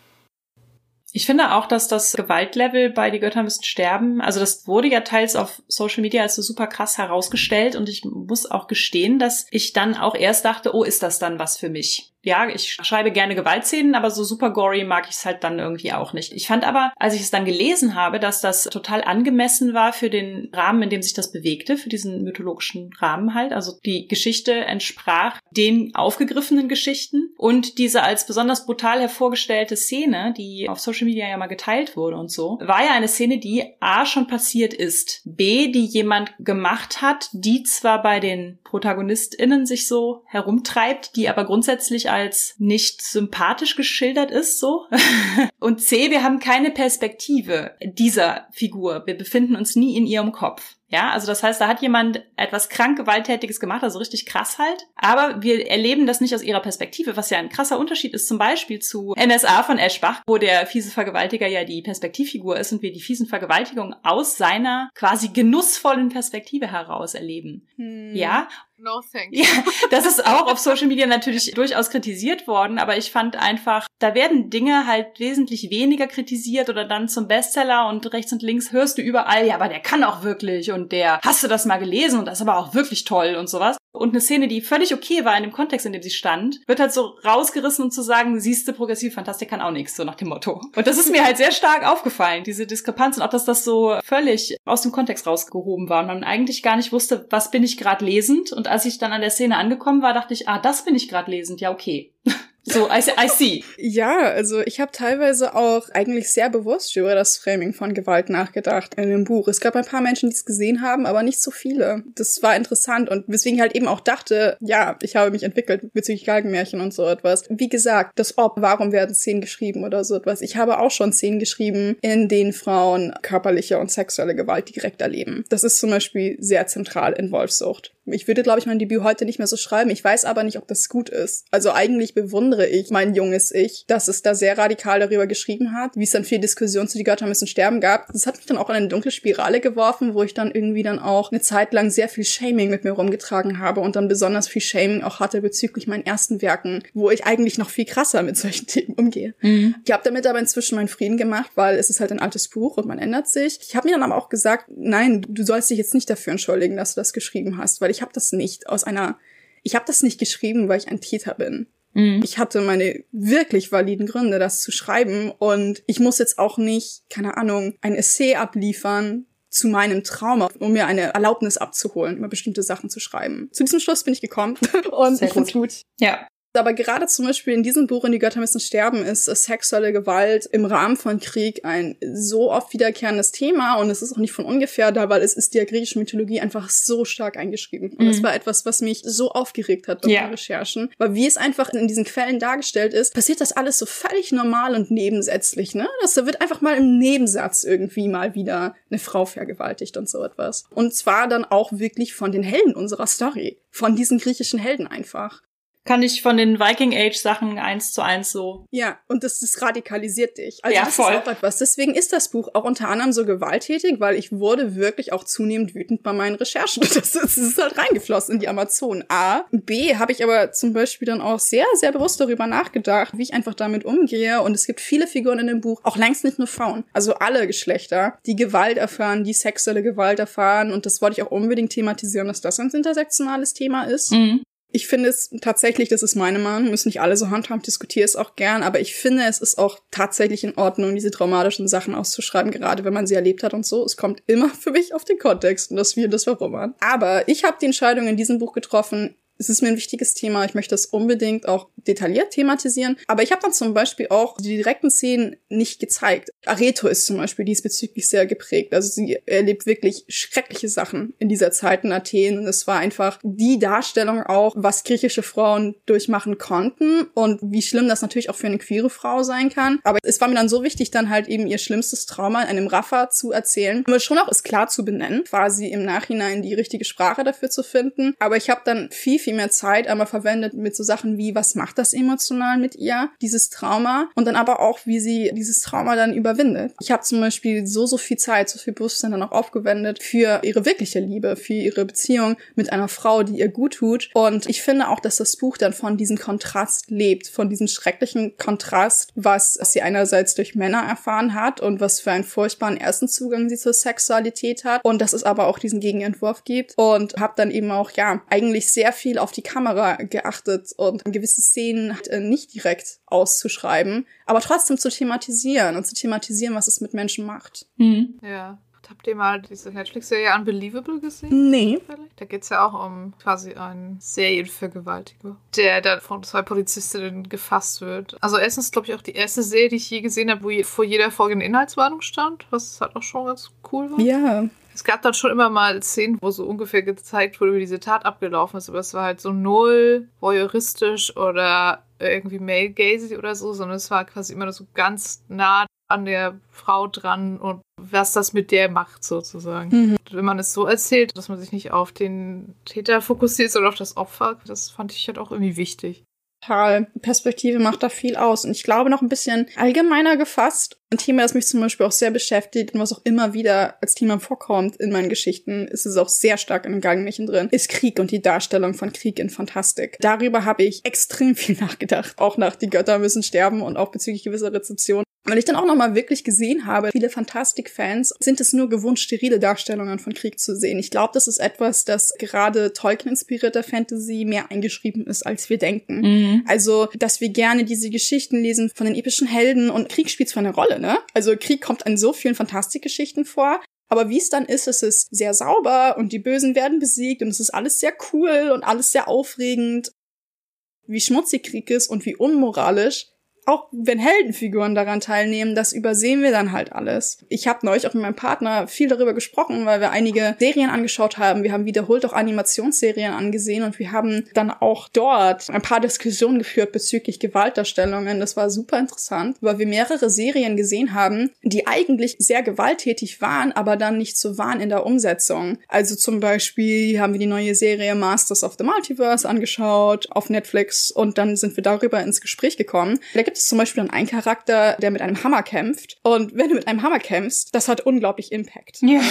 Ich finde auch, dass das Gewaltlevel bei Die Götter müssen sterben, also das wurde ja teils auf Social Media als so super krass herausgestellt und ich muss auch gestehen, dass ich dann auch erst dachte, oh, ist das dann was für mich? Ja, ich schreibe gerne Gewaltszenen, aber so super gory mag ich es halt dann irgendwie auch nicht. Ich fand aber, als ich es dann gelesen habe, dass das total angemessen war für den Rahmen, in dem sich das bewegte, für diesen mythologischen Rahmen halt. Also die Geschichte entsprach den aufgegriffenen Geschichten und diese als besonders brutal hervorgestellte Szene, die auf Social Media ja mal geteilt wurde und so, war ja eine Szene, die A schon passiert ist, B, die jemand gemacht hat, die zwar bei den ProtagonistInnen sich so herumtreibt, die aber grundsätzlich als nicht sympathisch geschildert ist, so. Und C, wir haben keine Perspektive dieser Figur. Wir befinden uns nie in ihrem Kopf. Ja, also das heißt, da hat jemand etwas krank gewalttätiges gemacht, also richtig krass halt. Aber wir erleben das nicht aus ihrer Perspektive, was ja ein krasser Unterschied ist zum Beispiel zu NSA von Eschbach, wo der fiese Vergewaltiger ja die Perspektivfigur ist und wir die fiesen Vergewaltigungen aus seiner quasi genussvollen Perspektive heraus erleben. Hm. Ja, No thanks. Ja, das ist auch auf Social Media natürlich durchaus kritisiert worden, aber ich fand einfach, da werden Dinge halt wesentlich weniger kritisiert oder dann zum Bestseller und rechts und links hörst du überall, ja, aber der kann auch wirklich und der, hast du das mal gelesen und das ist aber auch wirklich toll und sowas. Und eine Szene, die völlig okay war in dem Kontext, in dem sie stand, wird halt so rausgerissen um zu sagen, siehste, progressive Fantastik kann auch nichts, so nach dem Motto. Und das ist mir halt sehr stark aufgefallen, diese Diskrepanz und auch, dass das so völlig aus dem Kontext rausgehoben war und man eigentlich gar nicht wusste, was bin ich gerade lesend und als ich dann an der Szene angekommen war, dachte ich, ah, das bin ich gerade lesend, ja, okay. So, I, I see. Ja, also ich habe teilweise auch eigentlich sehr bewusst über das Framing von Gewalt nachgedacht in dem Buch. Es gab ein paar Menschen, die es gesehen haben, aber nicht so viele. Das war interessant und weswegen ich halt eben auch dachte, ja, ich habe mich entwickelt bezüglich Galgenmärchen und so etwas. Wie gesagt, das Ob, warum werden Szenen geschrieben oder so etwas. Ich habe auch schon Szenen geschrieben, in denen Frauen körperliche und sexuelle Gewalt direkt erleben. Das ist zum Beispiel sehr zentral in Wolfsucht. Ich würde, glaube ich, mein Debüt heute nicht mehr so schreiben. Ich weiß aber nicht, ob das gut ist. Also eigentlich bewundere ich mein junges Ich, dass es da sehr radikal darüber geschrieben hat, wie es dann viel Diskussion zu die Götter müssen sterben gab. Das hat mich dann auch in eine dunkle Spirale geworfen, wo ich dann irgendwie dann auch eine Zeit lang sehr viel Shaming mit mir rumgetragen habe und dann besonders viel Shaming auch hatte bezüglich meinen ersten Werken, wo ich eigentlich noch viel krasser mit solchen Themen umgehe. Mhm. Ich habe damit aber inzwischen meinen Frieden gemacht, weil es ist halt ein altes Buch und man ändert sich. Ich habe mir dann aber auch gesagt, nein, du sollst dich jetzt nicht dafür entschuldigen, dass du das geschrieben hast, weil ich habe das nicht aus einer, ich habe das nicht geschrieben, weil ich ein Täter bin. Mhm. Ich hatte meine wirklich validen Gründe, das zu schreiben und ich muss jetzt auch nicht, keine Ahnung, ein Essay abliefern, zu meinem Trauma, um mir eine Erlaubnis abzuholen, über bestimmte Sachen zu schreiben. Zu diesem Schluss bin ich gekommen und Sehr ich gut. gut. Ja. Aber gerade zum Beispiel in diesem Buch, in Die Götter müssen sterben, ist sexuelle Gewalt im Rahmen von Krieg ein so oft wiederkehrendes Thema und es ist auch nicht von ungefähr da, weil es ist der griechischen Mythologie einfach so stark eingeschrieben. Und Mhm. das war etwas, was mich so aufgeregt hat bei Ja. meinen Recherchen, weil wie es einfach in diesen Quellen dargestellt ist, passiert das alles so völlig normal und nebensätzlich, ne? Das da wird einfach mal im Nebensatz irgendwie mal wieder eine Frau vergewaltigt und so etwas. Und zwar dann auch wirklich von den Helden unserer Story, von diesen griechischen Helden einfach. Kann ich von den Viking Age Sachen eins zu eins so. Ja, und das, das radikalisiert dich. Also Ja, das voll. ist auch etwas. Deswegen ist das Buch auch unter anderem so gewalttätig, weil ich wurde wirklich auch zunehmend wütend bei meinen Recherchen. Das, das ist halt reingeflossen in die Amazonen. A. B. habe ich aber zum Beispiel dann auch sehr, sehr bewusst darüber nachgedacht, wie ich einfach damit umgehe. Und es gibt viele Figuren in dem Buch, auch längst nicht nur Frauen, also alle Geschlechter, die Gewalt erfahren, die sexuelle Gewalt erfahren. Und das wollte ich auch unbedingt thematisieren, dass das ein intersektionales Thema ist. Mhm. Ich finde es tatsächlich, das ist meine Meinung, müssen nicht alle so handhaben, diskutiere es auch gern, aber ich finde, es ist auch tatsächlich in Ordnung, diese traumatischen Sachen auszuschreiben, gerade wenn man sie erlebt hat und so. Es kommt immer für mich auf den Kontext und das Wie das Warum an. Aber ich habe die Entscheidung in diesem Buch getroffen, es ist mir ein wichtiges Thema. Ich möchte es unbedingt auch detailliert thematisieren. Aber ich habe dann zum Beispiel auch die direkten Szenen nicht gezeigt. Areto ist zum Beispiel diesbezüglich sehr geprägt. Also sie erlebt wirklich schreckliche Sachen in dieser Zeit in Athen. Und es war einfach die Darstellung auch, was griechische Frauen durchmachen konnten und wie schlimm das natürlich auch für eine queere Frau sein kann. Aber es war mir dann so wichtig, dann halt eben ihr schlimmstes Trauma in einem Raffa zu erzählen. Aber schon auch es klar zu benennen, quasi im Nachhinein die richtige Sprache dafür zu finden. Aber ich habe dann viel, viel mehr Zeit einmal verwendet mit so Sachen wie, was macht das emotional mit ihr, dieses Trauma und dann aber auch, wie sie dieses Trauma dann überwindet. Ich habe zum Beispiel so, so viel Zeit, so viel Bewusstsein dann auch aufgewendet für ihre wirkliche Liebe, für ihre Beziehung mit einer Frau, die ihr gut tut. Und ich finde auch, dass das Buch dann von diesem Kontrast lebt, von diesem schrecklichen Kontrast, was sie einerseits durch Männer erfahren hat und was für einen furchtbaren ersten Zugang sie zur Sexualität hat und dass es aber auch diesen Gegenentwurf gibt und habe dann eben auch, ja, eigentlich sehr viel auf die Kamera geachtet und gewisse Szenen äh, nicht direkt auszuschreiben, aber trotzdem zu thematisieren und zu thematisieren, was es mit Menschen macht. Mhm. Ja. Habt ihr mal diese Netflix-Serie Unbelievable gesehen? Nee. Da geht es ja auch um quasi einen Serienvergewaltiger, der dann von zwei Polizistinnen gefasst wird. Also erstens, glaube ich, auch die erste Serie, die ich je gesehen habe, wo je- vor jeder Folge eine Inhaltswarnung stand, was halt auch schon ganz cool war. Ja. Es gab dann schon immer mal Szenen, wo so ungefähr gezeigt wurde, wie diese Tat abgelaufen ist, aber es war halt so null voyeuristisch oder irgendwie male gazy oder so, sondern es war quasi immer so ganz nah an der Frau dran und was das mit der macht sozusagen. Mhm. Wenn man es so erzählt, dass man sich nicht auf den Täter fokussiert, sondern auf das Opfer, das fand ich halt auch irgendwie wichtig. Perspektive macht da viel aus. Und ich glaube noch ein bisschen allgemeiner gefasst. Ein Thema, das mich zum Beispiel auch sehr beschäftigt und was auch immer wieder als Thema vorkommt in meinen Geschichten, ist es auch sehr stark in den Gangmärchen drin, ist Krieg und die Darstellung von Krieg in Fantastik. Darüber habe ich extrem viel nachgedacht. Auch nach Die Götter müssen sterben und auch bezüglich gewisser Rezeption. Weil ich dann auch nochmal wirklich gesehen habe, viele Fantastik-Fans sind es nur gewohnt, sterile Darstellungen von Krieg zu sehen. Ich glaube, das ist etwas, das gerade Tolkien-inspirierter Fantasy mehr eingeschrieben ist, als wir denken. Mhm. Also, dass wir gerne diese Geschichten lesen von den epischen Helden und Krieg spielt zwar eine Rolle, ne? Also Krieg kommt in so vielen Fantastikgeschichten vor, aber wie es dann ist, es ist sehr sauber und die Bösen werden besiegt und es ist alles sehr cool und alles sehr aufregend. Wie schmutzig Krieg ist und wie unmoralisch, auch wenn Heldenfiguren daran teilnehmen, das übersehen wir dann halt alles. Ich habe neulich auch mit meinem Partner viel darüber gesprochen, weil wir einige Serien angeschaut haben. Wir haben wiederholt auch Animationsserien angesehen und wir haben dann auch dort ein paar Diskussionen geführt bezüglich Gewaltdarstellungen. Das war super interessant, weil wir mehrere Serien gesehen haben, die eigentlich sehr gewalttätig waren, aber dann nicht so waren in der Umsetzung. Also zum Beispiel haben wir die neue Serie Masters of the Multiverse angeschaut auf Netflix und dann sind wir darüber ins Gespräch gekommen. Da gibt es zum Beispiel dann einen Charakter, der mit einem Hammer kämpft. Und wenn du mit einem Hammer kämpfst, das hat unglaublich Impact. Ja.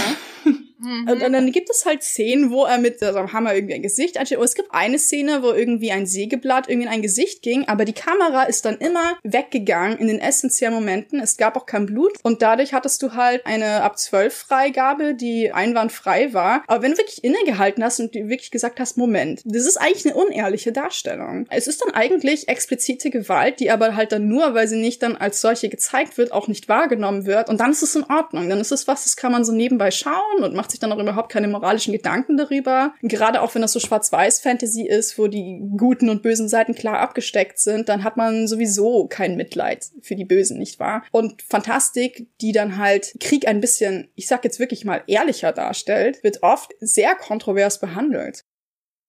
Mhm. Und, und, dann gibt es halt Szenen, wo er mit also Hammer irgendwie ein Gesicht ansteht. Und es gibt eine Szene, wo irgendwie ein Sägeblatt irgendwie in ein Gesicht ging, aber die Kamera ist dann immer weggegangen in den essentiellen Momenten. Es gab auch kein Blut und dadurch hattest du halt eine ab 12 Freigabe, die einwandfrei war. Aber wenn du wirklich innegehalten hast und wirklich gesagt hast, Moment, das ist eigentlich eine unehrliche Darstellung. Es ist dann eigentlich explizite Gewalt, die aber halt dann nur, weil sie nicht dann als solche gezeigt wird, auch nicht wahrgenommen wird. Und dann ist es in Ordnung. Dann ist es was, das kann man so nebenbei schauen und macht sich dann auch überhaupt keine moralischen Gedanken darüber. Gerade auch wenn das so Schwarz-Weiß-Fantasy ist, wo die guten und bösen Seiten klar abgesteckt sind, dann hat man sowieso kein Mitleid für die Bösen, nicht wahr? Und Fantastik, die dann halt Krieg ein bisschen, ich sag jetzt wirklich mal, ehrlicher darstellt, wird oft sehr kontrovers behandelt.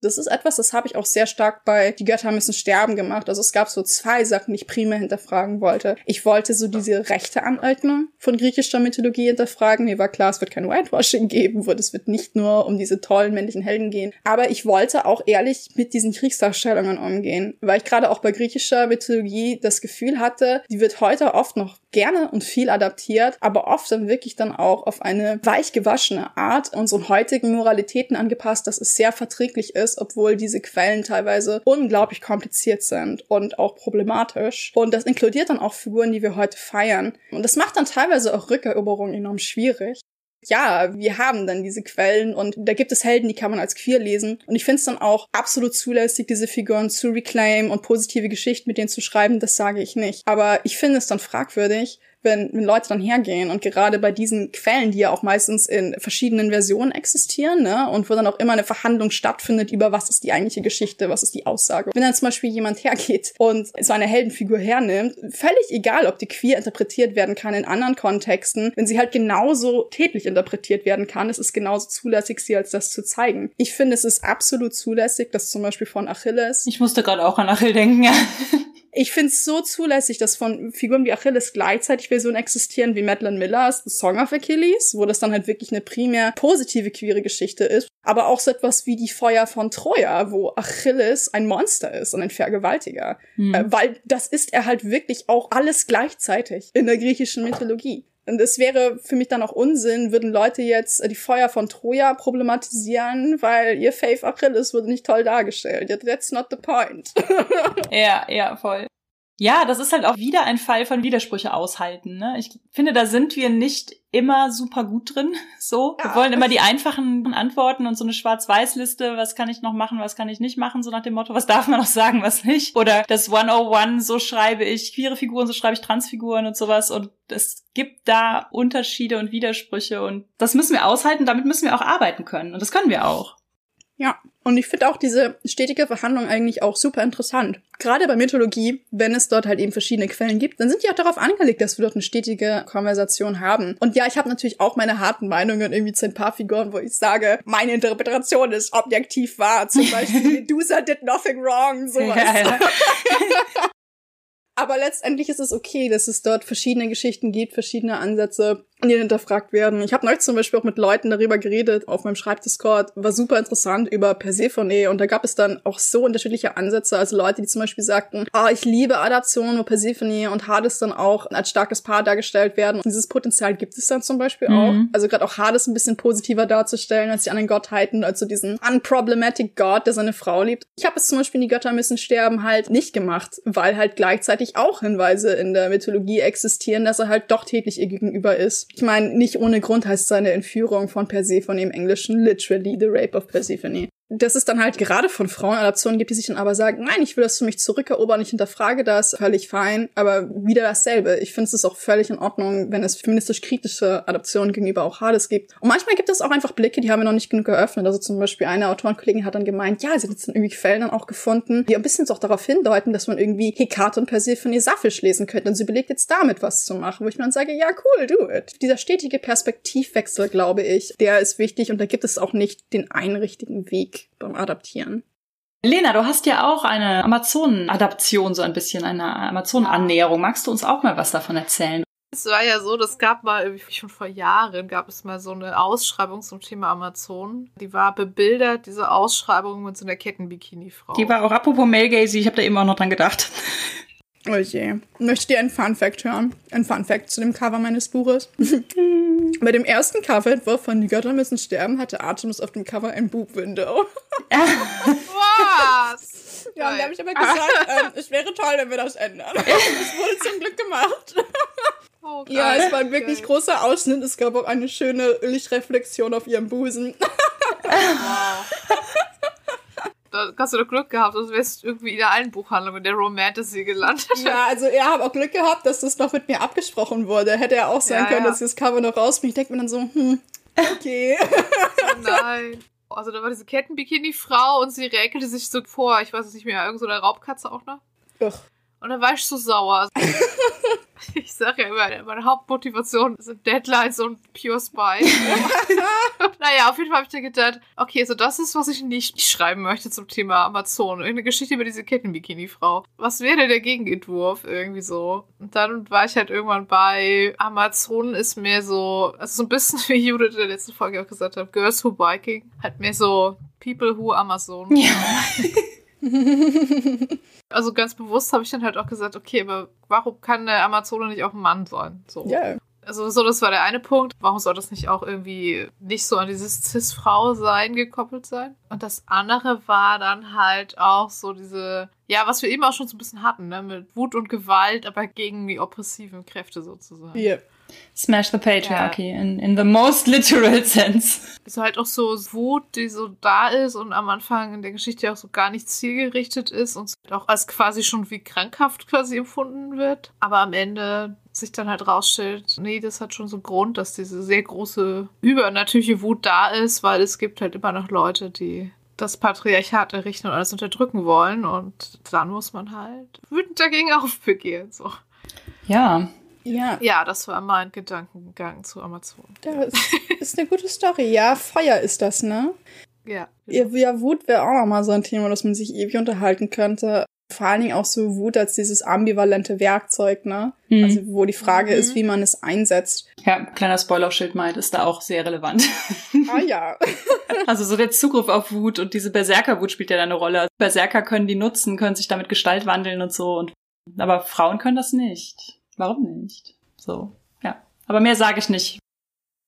Das ist etwas, das habe ich auch sehr stark bei Die Götter müssen sterben gemacht. Also es gab so zwei Sachen, die ich primär hinterfragen wollte. Ich wollte so diese rechte Aneignung von griechischer Mythologie hinterfragen. Mir war klar, es wird kein Whitewashing geben, wo es wird nicht nur um diese tollen männlichen Helden gehen. Aber ich wollte auch ehrlich mit diesen Kriegsdarstellungen umgehen, weil ich gerade auch bei griechischer Mythologie das Gefühl hatte, die wird heute oft noch gerne und viel adaptiert, aber oft dann wirklich dann auch auf eine weich gewaschene Art unseren heutigen Moralitäten angepasst, dass es sehr verträglich ist, obwohl diese Quellen teilweise unglaublich kompliziert sind und auch problematisch. Und das inkludiert dann auch Figuren, die wir heute feiern. Und das macht dann teilweise auch Rückeroberung enorm schwierig ja, wir haben dann diese Quellen und da gibt es Helden, die kann man als queer lesen. Und ich finde es dann auch absolut zulässig, diese Figuren zu reclaim und positive Geschichten mit denen zu schreiben, das sage ich nicht. Aber ich finde es dann fragwürdig, wenn, wenn Leute dann hergehen und gerade bei diesen Quellen, die ja auch meistens in verschiedenen Versionen existieren, ne, und wo dann auch immer eine Verhandlung stattfindet über was ist die eigentliche Geschichte, was ist die Aussage. Wenn dann zum Beispiel jemand hergeht und so eine Heldenfigur hernimmt, völlig egal, ob die queer interpretiert werden kann in anderen Kontexten, wenn sie halt genauso tätlich interpretiert werden kann, es ist genauso zulässig, sie als das zu zeigen. Ich finde, es ist absolut zulässig, dass zum Beispiel von Achilles. Ich musste gerade auch an Achilles denken, ja. Ich finde es so zulässig, dass von Figuren wie Achilles gleichzeitig Versionen existieren wie Madeline Millers The Song of Achilles, wo das dann halt wirklich eine primär positive queere Geschichte ist. Aber auch so etwas wie die Feuer von Troja, wo Achilles ein Monster ist und ein Vergewaltiger. Mhm. Äh, weil das ist er halt wirklich auch alles gleichzeitig in der griechischen Mythologie. Und es wäre für mich dann auch Unsinn, würden Leute jetzt die Feuer von Troja problematisieren, weil ihr Faith Achilles wurde nicht toll dargestellt. That's not the point. ja, ja, voll. Ja, das ist halt auch wieder ein Fall von Widersprüche aushalten. Ne? Ich finde, da sind wir nicht immer super gut drin. So, ja, wir wollen immer die einfachen Antworten und so eine Schwarz-Weiß-Liste. Was kann ich noch machen? Was kann ich nicht machen? So nach dem Motto, was darf man noch sagen, was nicht? Oder das 101, so schreibe ich queere Figuren, so schreibe ich Transfiguren und sowas. Und es gibt da Unterschiede und Widersprüche und das müssen wir aushalten. Damit müssen wir auch arbeiten können. Und das können wir auch. Ja, und ich finde auch diese stetige Verhandlung eigentlich auch super interessant. Gerade bei Mythologie, wenn es dort halt eben verschiedene Quellen gibt, dann sind die auch darauf angelegt, dass wir dort eine stetige Konversation haben. Und ja, ich habe natürlich auch meine harten Meinungen irgendwie zu ein paar Figuren, wo ich sage, meine Interpretation ist objektiv wahr. Zum Beispiel Medusa did nothing wrong, sowas. Ja, ja. Aber letztendlich ist es okay, dass es dort verschiedene Geschichten gibt, verschiedene Ansätze, die hinterfragt werden. Ich habe neulich zum Beispiel auch mit Leuten darüber geredet auf meinem Schreibdiscord. War super interessant über Persephone und da gab es dann auch so unterschiedliche Ansätze. Also Leute, die zum Beispiel sagten, ah, oh, ich liebe Adaptionen, wo Persephone und Hades dann auch als starkes Paar dargestellt werden. Und dieses Potenzial gibt es dann zum Beispiel mhm. auch. Also gerade auch Hades ein bisschen positiver darzustellen als die anderen Gottheiten, als so diesen unproblematic God, der seine Frau liebt. Ich habe es zum Beispiel in Die Götter müssen sterben halt nicht gemacht, weil halt gleichzeitig auch Hinweise in der Mythologie existieren, dass er halt doch tätlich ihr gegenüber ist. Ich meine, nicht ohne Grund heißt seine Entführung von Persephone im Englischen literally the rape of Persephone dass es dann halt gerade von Frauenadaptionen gibt, die sich dann aber sagen, nein, ich will das für mich zurückerobern, ich hinterfrage das, völlig fein, aber wieder dasselbe. Ich finde es auch völlig in Ordnung, wenn es feministisch kritische Adaptionen gegenüber auch Hades gibt. Und manchmal gibt es auch einfach Blicke, die haben wir noch nicht genug geöffnet. Also zum Beispiel eine Autorenkollegin hat dann gemeint, ja, sie hat jetzt dann irgendwie Fällen dann auch gefunden, die ein bisschen so auch darauf hindeuten, dass man irgendwie Hekate und Persephone Saphisch lesen könnte und sie belegt jetzt damit was zu machen, wo ich mir dann sage, ja, cool, do it. Dieser stetige Perspektivwechsel, glaube ich, der ist wichtig und da gibt es auch nicht den einen richtigen Weg beim Adaptieren. Lena, du hast ja auch eine Amazonen-Adaption, so ein bisschen eine Amazonen-Annäherung. Magst du uns auch mal was davon erzählen? Es war ja so, das gab mal, schon vor Jahren, gab es mal so eine Ausschreibung zum Thema Amazon. Die war bebildert, diese Ausschreibung mit so einer Kettenbikini-Frau. Die war auch, apropos Mel Gacy, ich habe da eben auch noch dran gedacht. Oh je. Möchtet ihr einen Fun Fact hören? Ein Fun Fact zu dem Cover meines Buches. Bei dem ersten Coverentwurf von Die Götter müssen sterben hatte Artemis auf dem Cover ein Boob-Window. Was? Ja, und da habe ich aber gesagt, ähm, es wäre toll, wenn wir das ändern. Es wurde zum Glück gemacht. Oh, Ja, es war ein wirklich Geil. großer Ausschnitt. Es gab auch eine schöne Lichtreflexion auf ihrem Busen. Da hast du doch Glück gehabt, sonst wärst du irgendwie in der einen Buchhandlung in der Romantasy gelandet. Ja, also er hat auch Glück gehabt, dass das noch mit mir abgesprochen wurde. Hätte er auch sein Ja, können, ja. dass ich das Cover noch rausbringe. Ich denke mir dann so, hm, okay. Oh nein. Also da war diese Kettenbikini-Frau und sie räkelte sich so vor, ich weiß es nicht mehr, irgend so eine Raubkatze auch noch. Ugh. Und dann war ich so sauer. ich sage ja immer, meine Hauptmotivation sind Deadlines und Pure Spy. naja, auf jeden Fall habe ich dann gedacht, okay, so das ist, was ich nicht schreiben möchte zum Thema Amazon. Irgendeine Geschichte über diese Kettenbikini-Frau. Was wäre der Gegenentwurf irgendwie so? Und dann war ich halt irgendwann bei Amazon ist mehr so, also so ein bisschen wie Judith in der letzten Folge auch gesagt hat, Girls Who Biking, halt mehr so People Who Amazon. Ja. Also ganz bewusst habe ich dann halt auch gesagt, okay, aber warum kann eine Amazone nicht auch ein Mann sein? So. Ja. Also so, das war der eine Punkt. Warum soll das nicht auch irgendwie nicht so an dieses Cis-Frau-Sein gekoppelt sein? Und das andere war dann halt auch so diese, ja, was wir eben auch schon so ein bisschen hatten, ne, mit Wut und Gewalt, aber gegen die oppressiven Kräfte sozusagen. Ja. Smash the Patriarchy in, in the most literal sense. Ist halt auch so Wut, die so da ist und am Anfang in der Geschichte auch so gar nicht zielgerichtet ist und auch als quasi schon wie krankhaft quasi empfunden wird. Aber am Ende sich dann halt rausstellt, nee, das hat schon so einen Grund, dass diese sehr große übernatürliche Wut da ist, weil es gibt halt immer noch Leute, die das Patriarchat errichten und alles unterdrücken wollen und dann muss man halt wütend dagegen aufbegehren. So. Ja. Ja, Ja, das war mein Gedankengang zu Amazon. das ist eine gute Story. Ja, Feuer ist das, ne? Ja. Ja, ja Wut wäre auch nochmal so ein Thema, das man sich ewig unterhalten könnte. Vor allen Dingen auch so Wut als dieses ambivalente Werkzeug, ne? Mhm. Also, wo die Frage Mhm. ist, wie man es einsetzt. Ja, kleiner Spoiler auf Schildmeid ist da auch sehr relevant. Ah ja. Also so der Zugriff auf Wut und diese Berserker-Wut spielt ja da eine Rolle. Berserker können die nutzen, können sich damit Gestalt wandeln und so. Und, aber Frauen können das nicht. Warum nicht? So, ja. Aber mehr sage ich nicht.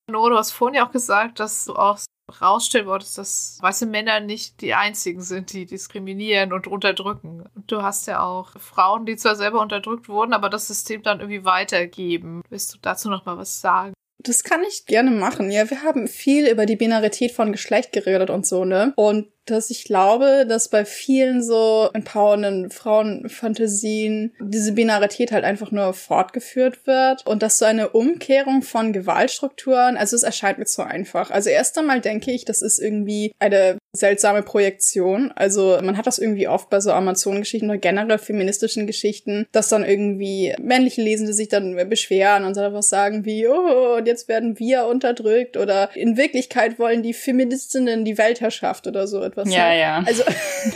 No, du hast vorhin ja auch gesagt, dass du auch rausstellen wolltest, dass weiße Männer nicht die einzigen sind, die diskriminieren und unterdrücken. Und du hast ja auch Frauen, die zwar selber unterdrückt wurden, aber das System dann irgendwie weitergeben. Willst du dazu noch mal was sagen? Das kann ich gerne machen. Ja, wir haben viel über die Binarität von Geschlecht geredet und so, ne? Und dass ich glaube, dass bei vielen so empowernden Frauenfantasien diese Binarität halt einfach nur fortgeführt wird und dass so eine Umkehrung von Gewaltstrukturen, also es erscheint mir zu einfach. Also erst einmal denke ich, das ist irgendwie eine seltsame Projektion. Also man hat das irgendwie oft bei so Amazon-Geschichten oder generell feministischen Geschichten, dass dann irgendwie männliche Lesende sich dann beschweren und dann was sagen wie, oh, und jetzt werden wir unterdrückt oder in Wirklichkeit wollen die Feministinnen die Weltherrschaft oder so etwas. Ja, ne? ja. Also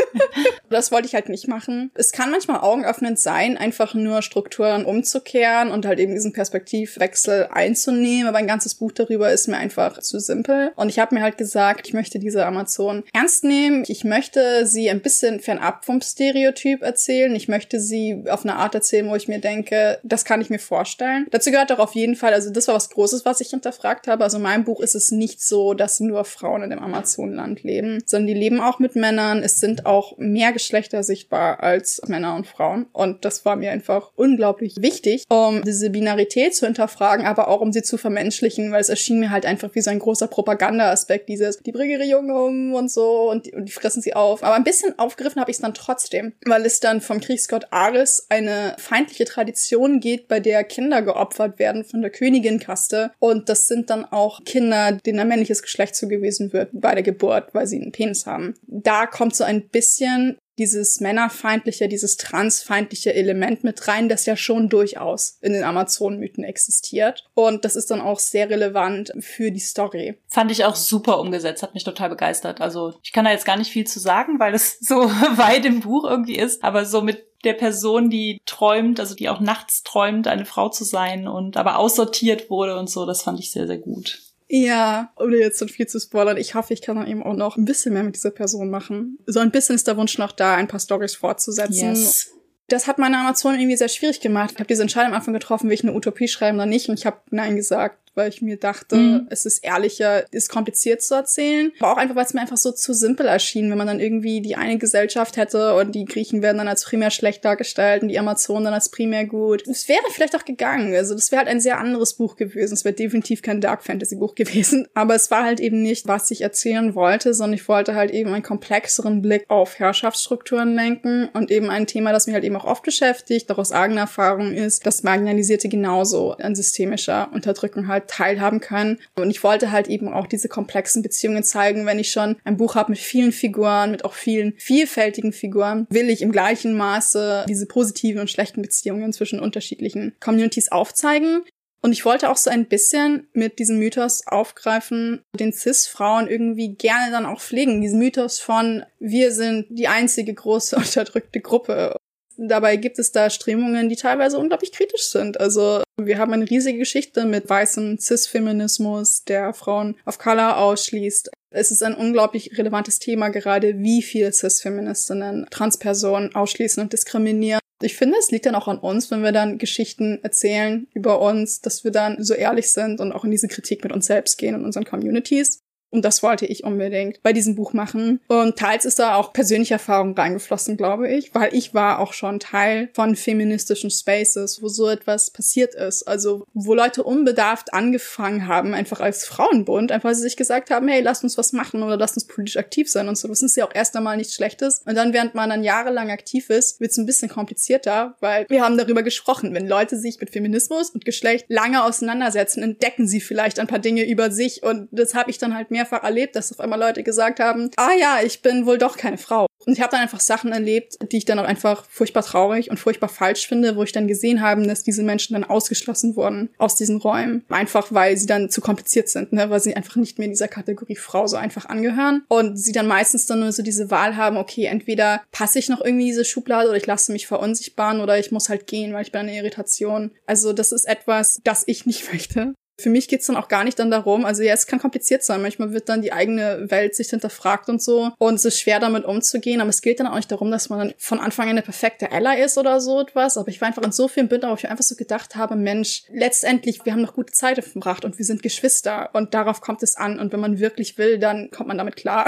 das wollte ich halt nicht machen. Es kann manchmal augenöffnend sein, einfach nur Strukturen umzukehren und halt eben diesen Perspektivwechsel einzunehmen, aber ein ganzes Buch darüber ist mir einfach zu simpel. Und ich habe mir halt gesagt, ich möchte diese Amazon ernst nehmen. Ich möchte sie ein bisschen fernab vom Stereotyp erzählen. Ich möchte sie auf eine Art erzählen, wo ich mir denke, das kann ich mir vorstellen. Dazu gehört auch auf jeden Fall, also das war was Großes, was ich hinterfragt habe. Also in meinem Buch ist es nicht so, dass nur Frauen in dem Amazonland leben, sondern die leben auch mit Männern. Es sind auch mehr Geschlechter sichtbar als Männer und Frauen. Und das war mir einfach unglaublich wichtig, um diese Binarität zu hinterfragen, aber auch um sie zu vermenschlichen, weil es erschien mir halt einfach wie so ein großer Propaganda-Aspekt, dieses, die bringen ihre Jungen um und so und die, und die fressen sie auf. Aber ein bisschen aufgegriffen habe ich es dann trotzdem, weil es dann vom Kriegsgott Ares eine feindliche Tradition geht, bei der Kinder geopfert werden von der Königin-Kaste. Und das sind dann auch Kinder, denen ein männliches Geschlecht zugewiesen wird bei der Geburt, weil sie einen Penis haben. Da kommt so ein bisschen dieses männerfeindliche, dieses transfeindliche Element mit rein, das ja schon durchaus in den Amazonenmythen existiert. Und das ist dann auch sehr relevant für die Story. Fand ich auch super umgesetzt, hat mich total begeistert. Also ich kann da jetzt gar nicht viel zu sagen, weil es so weit im Buch irgendwie ist, aber so mit der Person, die träumt, also die auch nachts träumt, eine Frau zu sein und aber aussortiert wurde und so, das fand ich sehr, sehr gut. Ja, ohne jetzt dann viel zu spoilern, ich hoffe, ich kann dann eben auch noch ein bisschen mehr mit dieser Person machen. So ein bisschen ist der Wunsch noch da, ein paar Stories fortzusetzen. Yes. Das hat meine Amazon irgendwie sehr schwierig gemacht. Ich habe diese Entscheidung am Anfang getroffen, will ich eine Utopie schreiben oder nicht. Und ich habe Nein gesagt weil ich mir dachte, mhm. es ist ehrlicher, ist kompliziert zu erzählen. Aber auch einfach, weil es mir einfach so zu simpel erschien, wenn man dann irgendwie die eine Gesellschaft hätte und die Griechen werden dann als primär schlecht dargestellt und die Amazonen dann als primär gut. Es wäre vielleicht auch gegangen. Also das wäre halt ein sehr anderes Buch gewesen. Es wäre definitiv kein Dark Fantasy Buch gewesen. Aber es war halt eben nicht, was ich erzählen wollte, sondern ich wollte halt eben einen komplexeren Blick auf Herrschaftsstrukturen lenken und eben ein Thema, das mich halt eben auch oft beschäftigt, auch aus eigener Erfahrung ist, dass Marginalisierte genauso an systemischer Unterdrückung halt teilhaben können. Und ich wollte halt eben auch diese komplexen Beziehungen zeigen, wenn ich schon ein Buch habe mit vielen Figuren, mit auch vielen vielfältigen Figuren, will ich im gleichen Maße diese positiven und schlechten Beziehungen zwischen unterschiedlichen Communities aufzeigen. Und ich wollte auch so ein bisschen mit diesem Mythos aufgreifen, den CIS-Frauen irgendwie gerne dann auch pflegen. Diesen Mythos von, wir sind die einzige große unterdrückte Gruppe. Dabei gibt es da Strömungen, die teilweise unglaublich kritisch sind. Also wir haben eine riesige Geschichte mit weißem Cis-Feminismus, der Frauen of Color ausschließt. Es ist ein unglaublich relevantes Thema gerade, wie viele Cis-Feministinnen Transpersonen ausschließen und diskriminieren. Ich finde, es liegt dann auch an uns, wenn wir dann Geschichten erzählen über uns, dass wir dann so ehrlich sind und auch in diese Kritik mit uns selbst gehen und unseren Communities. Und das wollte ich unbedingt bei diesem Buch machen. Und teils ist da auch persönliche Erfahrung reingeflossen, glaube ich, weil ich war auch schon Teil von feministischen Spaces, wo so etwas passiert ist. Also, wo Leute unbedarft angefangen haben, einfach als Frauenbund, einfach weil sie sich gesagt haben, hey, lasst uns was machen oder lasst uns politisch aktiv sein und so. Das ist ja auch erst einmal nichts Schlechtes. Und dann, während man dann jahrelang aktiv ist, wird es ein bisschen komplizierter, weil wir haben darüber gesprochen. Wenn Leute sich mit Feminismus und Geschlecht lange auseinandersetzen, entdecken sie vielleicht ein paar Dinge über sich und das habe ich dann halt mehrfach erlebt, dass auf einmal Leute gesagt haben, ah ja, ich bin wohl doch keine Frau. Und ich habe dann einfach Sachen erlebt, die ich dann auch einfach furchtbar traurig und furchtbar falsch finde, wo ich dann gesehen habe, dass diese Menschen dann ausgeschlossen wurden aus diesen Räumen. Einfach weil sie dann zu kompliziert sind, ne? weil sie einfach nicht mehr in dieser Kategorie Frau so einfach angehören. Und sie dann meistens dann nur so diese Wahl haben, okay, entweder passe ich noch irgendwie diese Schublade oder ich lasse mich verunsichtbaren oder ich muss halt gehen, weil ich bin eine Irritation. Also das ist etwas, das ich nicht möchte. Für mich geht's dann auch gar nicht dann darum, also ja, es kann kompliziert sein, manchmal wird dann die eigene Welt sich hinterfragt und so. Und es ist schwer damit umzugehen, aber es geht dann auch nicht darum, dass man dann von Anfang an eine perfekte Ally ist oder so etwas, aber ich war einfach in so vielen Bildern, wo ich einfach so gedacht habe, Mensch, letztendlich, wir haben noch gute Zeit verbracht und wir sind Geschwister und darauf kommt es an. Und wenn man wirklich will, dann kommt man damit klar.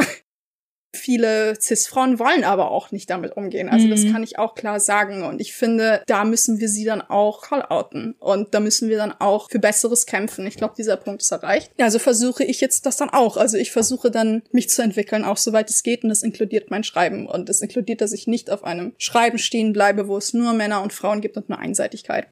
Viele Cis-Frauen wollen aber auch nicht damit umgehen. Also mhm. das kann ich auch klar sagen. Und ich finde, da müssen wir sie dann auch call-outen. Und da müssen wir dann auch für Besseres kämpfen. Ich glaube, dieser Punkt ist erreicht. Ja, also versuche ich jetzt das dann auch. Also ich versuche dann, mich zu entwickeln, auch soweit es geht. Und das inkludiert mein Schreiben. Und das inkludiert, dass ich nicht auf einem Schreiben stehen bleibe, wo es nur Männer und Frauen gibt und nur Einseitigkeit.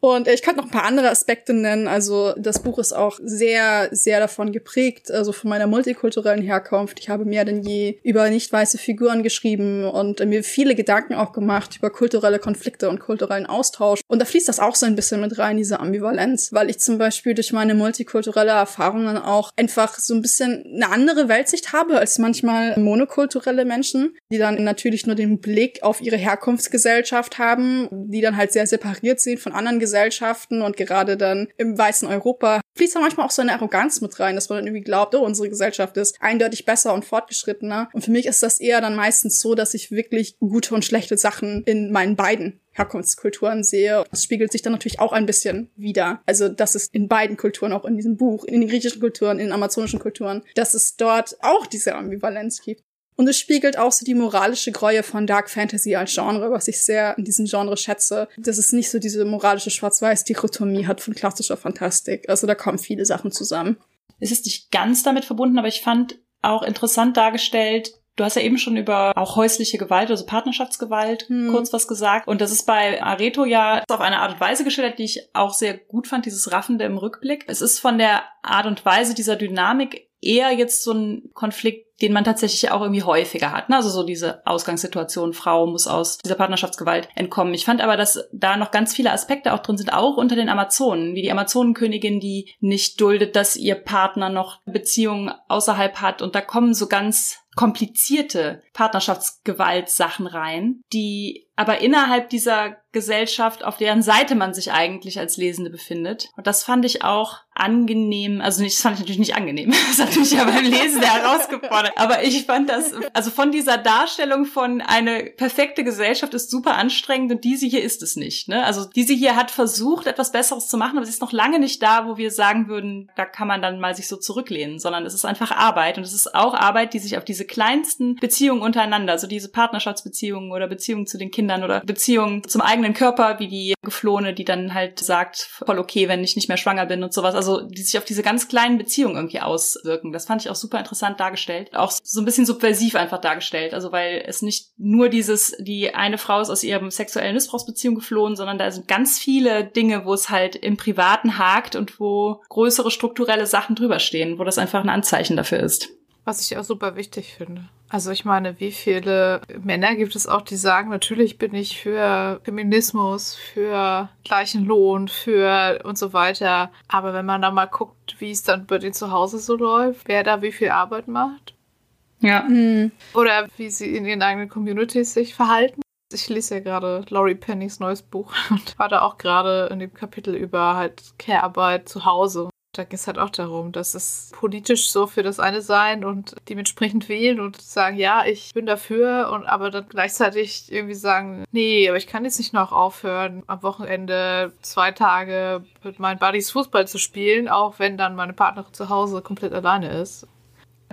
Und ich kann noch ein paar andere Aspekte nennen. Also das Buch ist auch sehr, sehr davon geprägt, also von meiner multikulturellen Herkunft. Ich habe mehr denn je über nicht weiße Figuren geschrieben und mir viele Gedanken auch gemacht über kulturelle Konflikte und kulturellen Austausch. Und da fließt das auch so ein bisschen mit rein, diese Ambivalenz, weil ich zum Beispiel durch meine multikulturelle Erfahrung dann auch einfach so ein bisschen eine andere Weltsicht habe als manchmal monokulturelle Menschen, die dann natürlich nur den Blick auf ihre Herkunftsgesellschaft haben, die dann halt sehr separiert sind von anderen Gesellschaften und gerade dann im weißen Europa fließt da manchmal auch so eine Arroganz mit rein, dass man dann irgendwie glaubt, oh, unsere Gesellschaft ist eindeutig besser und fortgeschrittener. Und für mich ist das eher dann meistens so, dass ich wirklich gute und schlechte Sachen in meinen beiden Herkunftskulturen sehe. Das spiegelt sich dann natürlich auch ein bisschen wieder. Also, dass es in beiden Kulturen, auch in diesem Buch, in den griechischen Kulturen, in den amazonischen Kulturen, dass es dort auch diese Ambivalenz gibt. Und es spiegelt auch so die moralische Gräue von Dark Fantasy als Genre, was ich sehr in diesem Genre schätze, dass es nicht so diese moralische Schwarz-Weiß-Dichotomie hat von klassischer Fantastik. Also da kommen viele Sachen zusammen. Es ist nicht ganz damit verbunden, aber ich fand auch interessant dargestellt, Du hast ja eben schon über auch häusliche Gewalt, also Partnerschaftsgewalt, hm. kurz was gesagt. Und das ist bei Areto ja auf eine Art und Weise geschildert, die ich auch sehr gut fand, dieses Raffende im Rückblick. Es ist von der Art und Weise dieser Dynamik eher jetzt so ein Konflikt, den man tatsächlich auch irgendwie häufiger hat. Ne? Also so diese Ausgangssituation, Frau muss aus dieser Partnerschaftsgewalt entkommen. Ich fand aber, dass da noch ganz viele Aspekte auch drin sind, auch unter den Amazonen, wie die Amazonenkönigin, die nicht duldet, dass ihr Partner noch Beziehungen außerhalb hat. Und da kommen so ganz komplizierte Partnerschaftsgewaltsachen rein, die aber innerhalb dieser Gesellschaft, auf deren Seite man sich eigentlich als Lesende befindet. Und das fand ich auch angenehm, also nicht, das fand ich natürlich nicht angenehm, das hat mich ja beim Lesen herausgefordert. Aber ich fand das, also von dieser Darstellung von eine perfekte Gesellschaft ist super anstrengend und diese hier ist es nicht. Ne? Also diese hier hat versucht, etwas Besseres zu machen, aber sie ist noch lange nicht da, wo wir sagen würden, da kann man dann mal sich so zurücklehnen, sondern es ist einfach Arbeit und es ist auch Arbeit, die sich auf diese kleinsten Beziehungen untereinander, also diese Partnerschaftsbeziehungen oder Beziehungen zu den Kindern oder Beziehungen zum eigenen Körper, wie die Geflohene, die dann halt sagt, voll okay, wenn ich nicht mehr schwanger bin und sowas. Also die sich auf diese ganz kleinen Beziehungen irgendwie auswirken. Das fand ich auch super interessant dargestellt. Auch so ein bisschen subversiv einfach dargestellt. Also weil es nicht nur dieses, die eine Frau ist aus ihrem sexuellen Missbrauchsbeziehung geflohen, sondern da sind ganz viele Dinge, wo es halt im Privaten hakt und wo größere strukturelle Sachen drüber stehen, wo das einfach ein Anzeichen dafür ist. Was ich auch super wichtig finde. Also ich meine, wie viele Männer gibt es auch, die sagen, natürlich bin ich für Feminismus, für gleichen Lohn, für und so weiter. Aber wenn man da mal guckt, wie es dann bei denen zu Hause so läuft, wer da wie viel Arbeit macht. Ja. Mhm. Oder wie sie in ihren eigenen Communities sich verhalten. Ich lese ja gerade Laurie Pennys neues Buch und war da auch gerade in dem Kapitel über halt Care-Arbeit zu Hause da geht es halt auch darum, dass es politisch so für das eine sein und dementsprechend wählen und sagen, ja, ich bin dafür und aber dann gleichzeitig irgendwie sagen, nee, aber ich kann jetzt nicht noch aufhören, am Wochenende zwei Tage mit meinen Buddies Fußball zu spielen, auch wenn dann meine Partnerin zu Hause komplett alleine ist.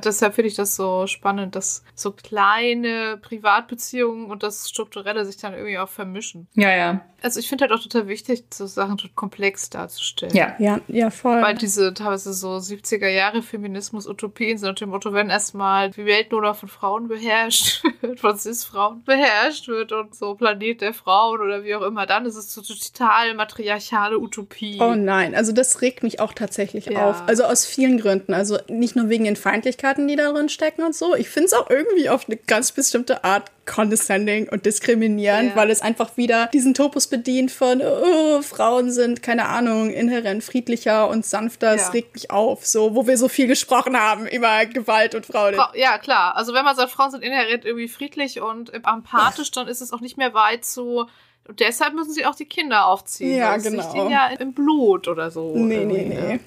Deshalb finde ich das so spannend, dass so kleine Privatbeziehungen und das Strukturelle sich dann irgendwie auch vermischen. Ja, ja. Also ich finde halt auch total wichtig, so Sachen komplex darzustellen. Ja, ja, ja, voll. Weil diese teilweise so 70er Jahre Feminismus-Utopien sind unter dem Motto, wenn erstmal die Welt nur noch von Frauen beherrscht wird, von Cis-Frauen beherrscht wird und so Planet der Frauen oder wie auch immer, dann ist es so total matriarchale Utopie. Oh nein, also das regt mich auch tatsächlich ja. auf. Also aus vielen Gründen. Also nicht nur wegen den Feindlichkeiten, die da drin stecken und so. Ich finde es auch irgendwie auf eine ganz bestimmte Art condescending und diskriminierend, yeah. weil es einfach wieder diesen Topos bedient von oh, Frauen sind, keine Ahnung, inhärent friedlicher und sanfter. Es regt mich auf, so, wo wir so viel gesprochen haben über Gewalt und Frauen. Ja, klar. Also wenn man sagt, Frauen sind inhärent irgendwie friedlich und empathisch, dann ist es auch nicht mehr weit so, und deshalb müssen sie auch die Kinder aufziehen. Ja, genau. Das liegt ja im Blut oder so. Nee, nee, nee. Ne?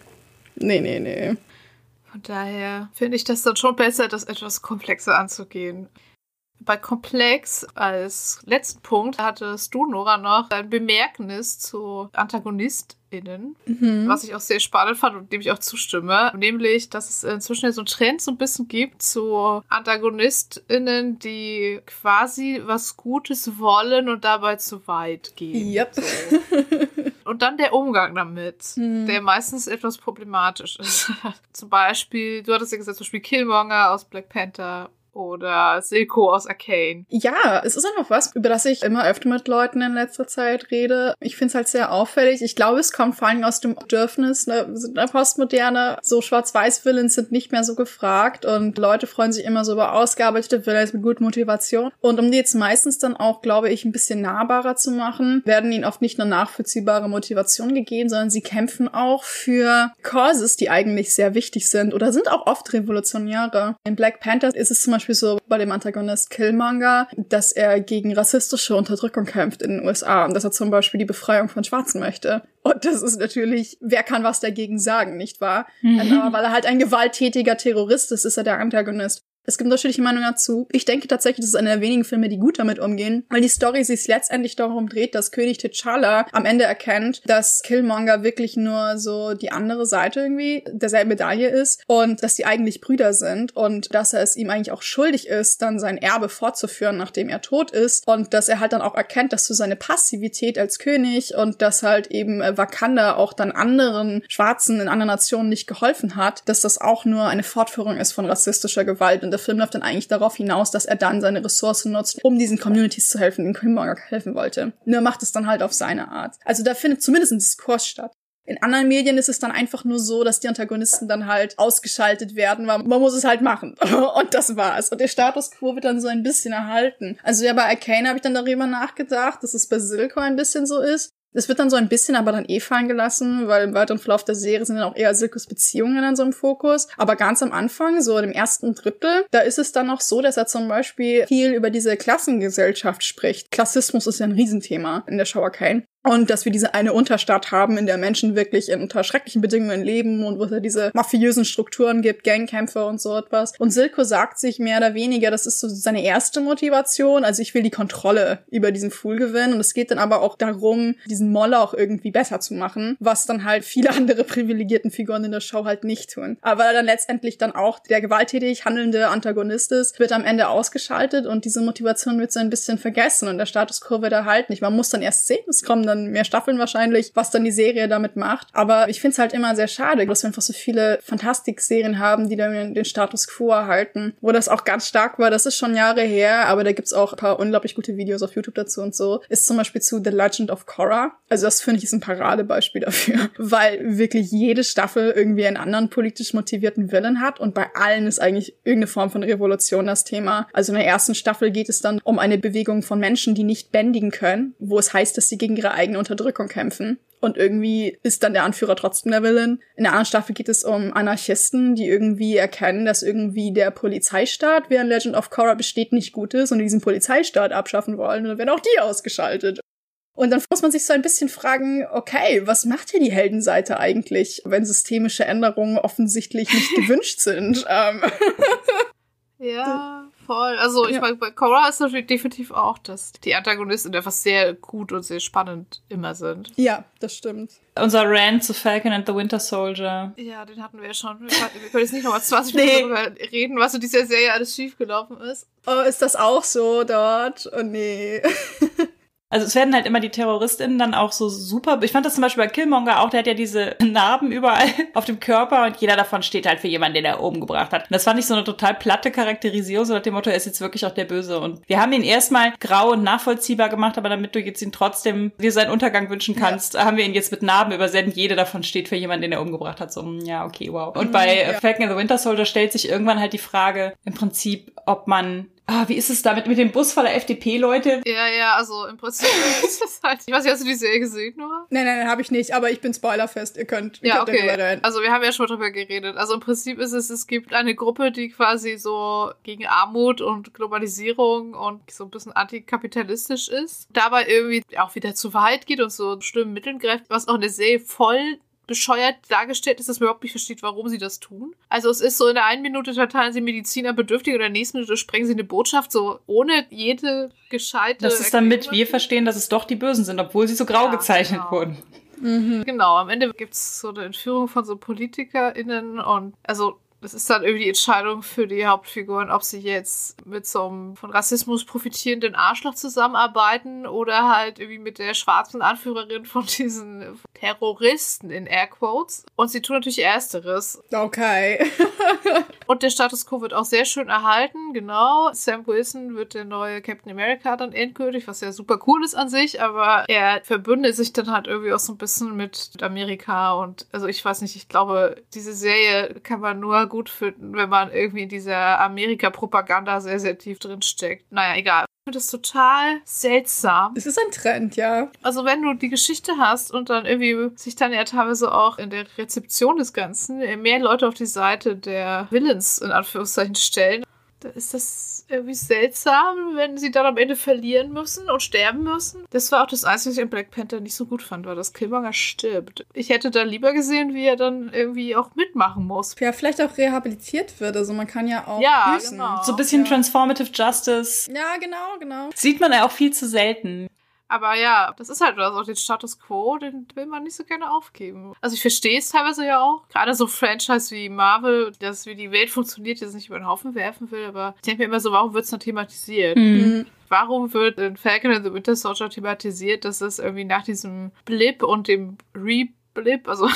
Nee, nee, nee. Von daher finde ich das dann schon besser, das etwas komplexer anzugehen. Bei Komplex als letzten Punkt hattest du, Nora, noch ein Bemerknis zu AntagonistInnen, mhm. was ich auch sehr spannend fand und dem ich auch zustimme. Nämlich, dass es inzwischen so einen Trend so ein bisschen gibt zu AntagonistInnen, die quasi was Gutes wollen und dabei zu weit gehen. Yep. So. und dann der Umgang damit, mhm. der meistens etwas problematisch ist. zum Beispiel, du hattest ja gesagt, zum Beispiel Killmonger aus Black Panther oder Silko aus Arcane. Ja, es ist einfach was, über das ich immer öfter mit Leuten in letzter Zeit rede. Ich finde es halt sehr auffällig. Ich glaube, es kommt vor allem aus dem Bedürfnis, ne, sind eine Postmoderne, so Schwarz-Weiß-Villains sind nicht mehr so gefragt und Leute freuen sich immer so über ausgearbeitete Villains mit guter Motivation. Und um die jetzt meistens dann auch, glaube ich, ein bisschen nahbarer zu machen, werden ihnen oft nicht nur nachvollziehbare Motivation gegeben, sondern sie kämpfen auch für Causes, die eigentlich sehr wichtig sind oder sind auch oft revolutionäre. In Black Panther ist es zum Beispiel Beispiel so bei dem Antagonist Killmonger, dass er gegen rassistische Unterdrückung kämpft in den USA und dass er zum Beispiel die Befreiung von Schwarzen möchte. Und das ist natürlich, wer kann was dagegen sagen, nicht wahr? Mhm. Aber weil er halt ein gewalttätiger Terrorist ist, ist er der Antagonist. Es gibt unterschiedliche Meinungen dazu. Ich denke tatsächlich, das ist einer der wenigen Filme, die gut damit umgehen, weil die Story sich letztendlich darum dreht, dass König T'Challa am Ende erkennt, dass Killmonger wirklich nur so die andere Seite irgendwie derselben Medaille ist und dass sie eigentlich Brüder sind und dass er es ihm eigentlich auch schuldig ist, dann sein Erbe fortzuführen, nachdem er tot ist und dass er halt dann auch erkennt, dass so seine Passivität als König und dass halt eben Wakanda auch dann anderen Schwarzen in anderen Nationen nicht geholfen hat, dass das auch nur eine Fortführung ist von rassistischer Gewalt und der Film läuft dann eigentlich darauf hinaus, dass er dann seine Ressourcen nutzt, um diesen Communities zu helfen, den Killmonger helfen wollte. Nur macht es dann halt auf seine Art. Also da findet zumindest ein Diskurs statt. In anderen Medien ist es dann einfach nur so, dass die Antagonisten dann halt ausgeschaltet werden, weil man muss es halt machen. Und das war's. Und der Status quo wird dann so ein bisschen erhalten. Also ja, bei Arcane habe ich dann darüber nachgedacht, dass es bei Silco ein bisschen so ist. Es wird dann so ein bisschen aber dann eh fallen gelassen, weil im weiteren Verlauf der Serie sind dann auch eher Silkes Beziehungen in so im Fokus. Aber ganz am Anfang, so im ersten Drittel, da ist es dann noch so, dass er zum Beispiel viel über diese Klassengesellschaft spricht. Klassismus ist ja ein Riesenthema in der Show Arcane. Und dass wir diese eine Unterstadt haben, in der Menschen wirklich in unter schrecklichen Bedingungen leben und wo es ja diese mafiösen Strukturen gibt, Gangkämpfe und so etwas. Und Silko sagt sich mehr oder weniger, das ist so seine erste Motivation. Also ich will die Kontrolle über diesen Fool gewinnen. Und es geht dann aber auch darum, diesen Moloch irgendwie besser zu machen, was dann halt viele andere privilegierten Figuren in der Show halt nicht tun. Aber er dann letztendlich dann auch der gewalttätig handelnde Antagonist ist, wird am Ende ausgeschaltet und diese Motivation wird so ein bisschen vergessen und der Status quo wird erhalten. Man muss dann erst sehen, es kommen dann mehr Staffeln wahrscheinlich, was dann die Serie damit macht. Aber ich finde es halt immer sehr schade, dass wir einfach so viele Fantastik-Serien haben, die dann den Status quo erhalten. Wo das auch ganz stark war, das ist schon Jahre her, aber da gibt's auch ein paar unglaublich gute Videos auf YouTube dazu und so. Ist zum Beispiel zu The Legend of Korra. Also das finde ich ist ein Paradebeispiel dafür, weil wirklich jede Staffel irgendwie einen anderen politisch motivierten Willen hat und bei allen ist eigentlich irgendeine Form von Revolution das Thema. Also in der ersten Staffel geht es dann um eine Bewegung von Menschen, die nicht bändigen können, wo es heißt, dass sie gegen ihre eigene Unterdrückung kämpfen. Und irgendwie ist dann der Anführer trotzdem der Villain. In der anderen Staffel geht es um Anarchisten, die irgendwie erkennen, dass irgendwie der Polizeistaat, während Legend of Korra besteht, nicht gut ist und diesen Polizeistaat abschaffen wollen. Und dann werden auch die ausgeschaltet. Und dann muss man sich so ein bisschen fragen, okay, was macht hier die Heldenseite eigentlich, wenn systemische Änderungen offensichtlich nicht gewünscht sind? Ähm. ja voll. Also ich ja. meine, bei Korra ist natürlich definitiv auch, dass die Antagonisten einfach sehr gut und sehr spannend immer sind. Ja, das stimmt. Unser Rant zu Falcon and the Winter Soldier. Ja, den hatten wir ja schon. Wir können jetzt nicht nochmal 20 Minuten nee. darüber reden, was in dieser Serie alles schiefgelaufen ist. Oh, ist das auch so dort? Oh nee. Also es werden halt immer die TerroristInnen dann auch so super. Ich fand das zum Beispiel bei Killmonger auch, der hat ja diese Narben überall auf dem Körper und jeder davon steht halt für jemanden, den er oben gebracht hat. Und das fand ich so eine total platte Charakterisierung, so nach dem Motto, er ist jetzt wirklich auch der Böse. Und wir haben ihn erstmal grau und nachvollziehbar gemacht, aber damit du jetzt ihn trotzdem dir seinen Untergang wünschen kannst, ja. haben wir ihn jetzt mit Narben übersendet. Jede davon steht für jemanden, den er umgebracht hat. So, hm, ja, okay, wow. Und bei ja. Falcon and the Winter Soldier stellt sich irgendwann halt die Frage, im Prinzip, ob man Ah, wie ist es damit mit dem Bus voller FDP-Leute? Ja, ja, also im Prinzip ist es halt. Ich weiß nicht, hast du die Serie gesehen, Nora? Nein, nein, nein, habe ich nicht, aber ich bin spoilerfest. Ihr könnt, ihr ja, könnt okay. Also wir haben ja schon drüber geredet. Also im Prinzip ist es, es gibt eine Gruppe, die quasi so gegen Armut und Globalisierung und so ein bisschen antikapitalistisch ist. Dabei irgendwie auch wieder zu weit geht und so schlimmen Mitteln greift, was auch eine Serie voll bescheuert dargestellt ist, dass man überhaupt nicht versteht, warum sie das tun. Also es ist so, in der einen Minute verteilen sie Mediziner bedürftig und in der nächsten Minute sprengen sie eine Botschaft, so ohne jede gescheite... Das ist damit wir verstehen, dass es doch die Bösen sind, obwohl sie so grau ja, gezeichnet genau. wurden. Mhm. Genau, am Ende gibt es so eine Entführung von so PolitikerInnen und also das ist dann irgendwie die Entscheidung für die Hauptfiguren, ob sie jetzt mit so einem von Rassismus profitierenden Arschloch zusammenarbeiten oder halt irgendwie mit der schwarzen Anführerin von diesen Terroristen in Airquotes. Und sie tun natürlich Ersteres. Okay. und der Status quo wird auch sehr schön erhalten, genau. Sam Wilson wird der neue Captain America dann endgültig, was ja super cool ist an sich, aber er verbündet sich dann halt irgendwie auch so ein bisschen mit Amerika und also ich weiß nicht, ich glaube, diese Serie kann man nur gut finden, wenn man irgendwie in dieser Amerika-Propaganda sehr, sehr tief drin steckt. Naja, egal. Ich finde das total seltsam. Es ist ein Trend, ja. Also wenn du die Geschichte hast und dann irgendwie sich dann ja teilweise auch in der Rezeption des Ganzen mehr Leute auf die Seite der Villains in Anführungszeichen stellen, da ist das irgendwie seltsam, wenn sie dann am Ende verlieren müssen und sterben müssen. Das war auch das Einzige, was ich in Black Panther nicht so gut fand, war, dass Killmonger stirbt. Ich hätte da lieber gesehen, wie er dann irgendwie auch mitmachen muss. Ja, vielleicht auch rehabilitiert wird. Also man kann ja auch ja, büßen. Genau. So ein bisschen ja. Transformative Justice. Ja, genau, genau. Sieht man ja auch viel zu selten. Aber ja, das ist halt also den Status quo, den will man nicht so gerne aufgeben. Also ich verstehe es teilweise ja auch. Gerade so Franchise wie Marvel, das wie die Welt funktioniert, das nicht über den Haufen werfen will, aber ich denke mir immer so, warum wird es noch thematisiert? Mhm. Warum wird in Falcon and the Winter Soldier thematisiert, dass es irgendwie nach diesem Blip und dem Re Blip, also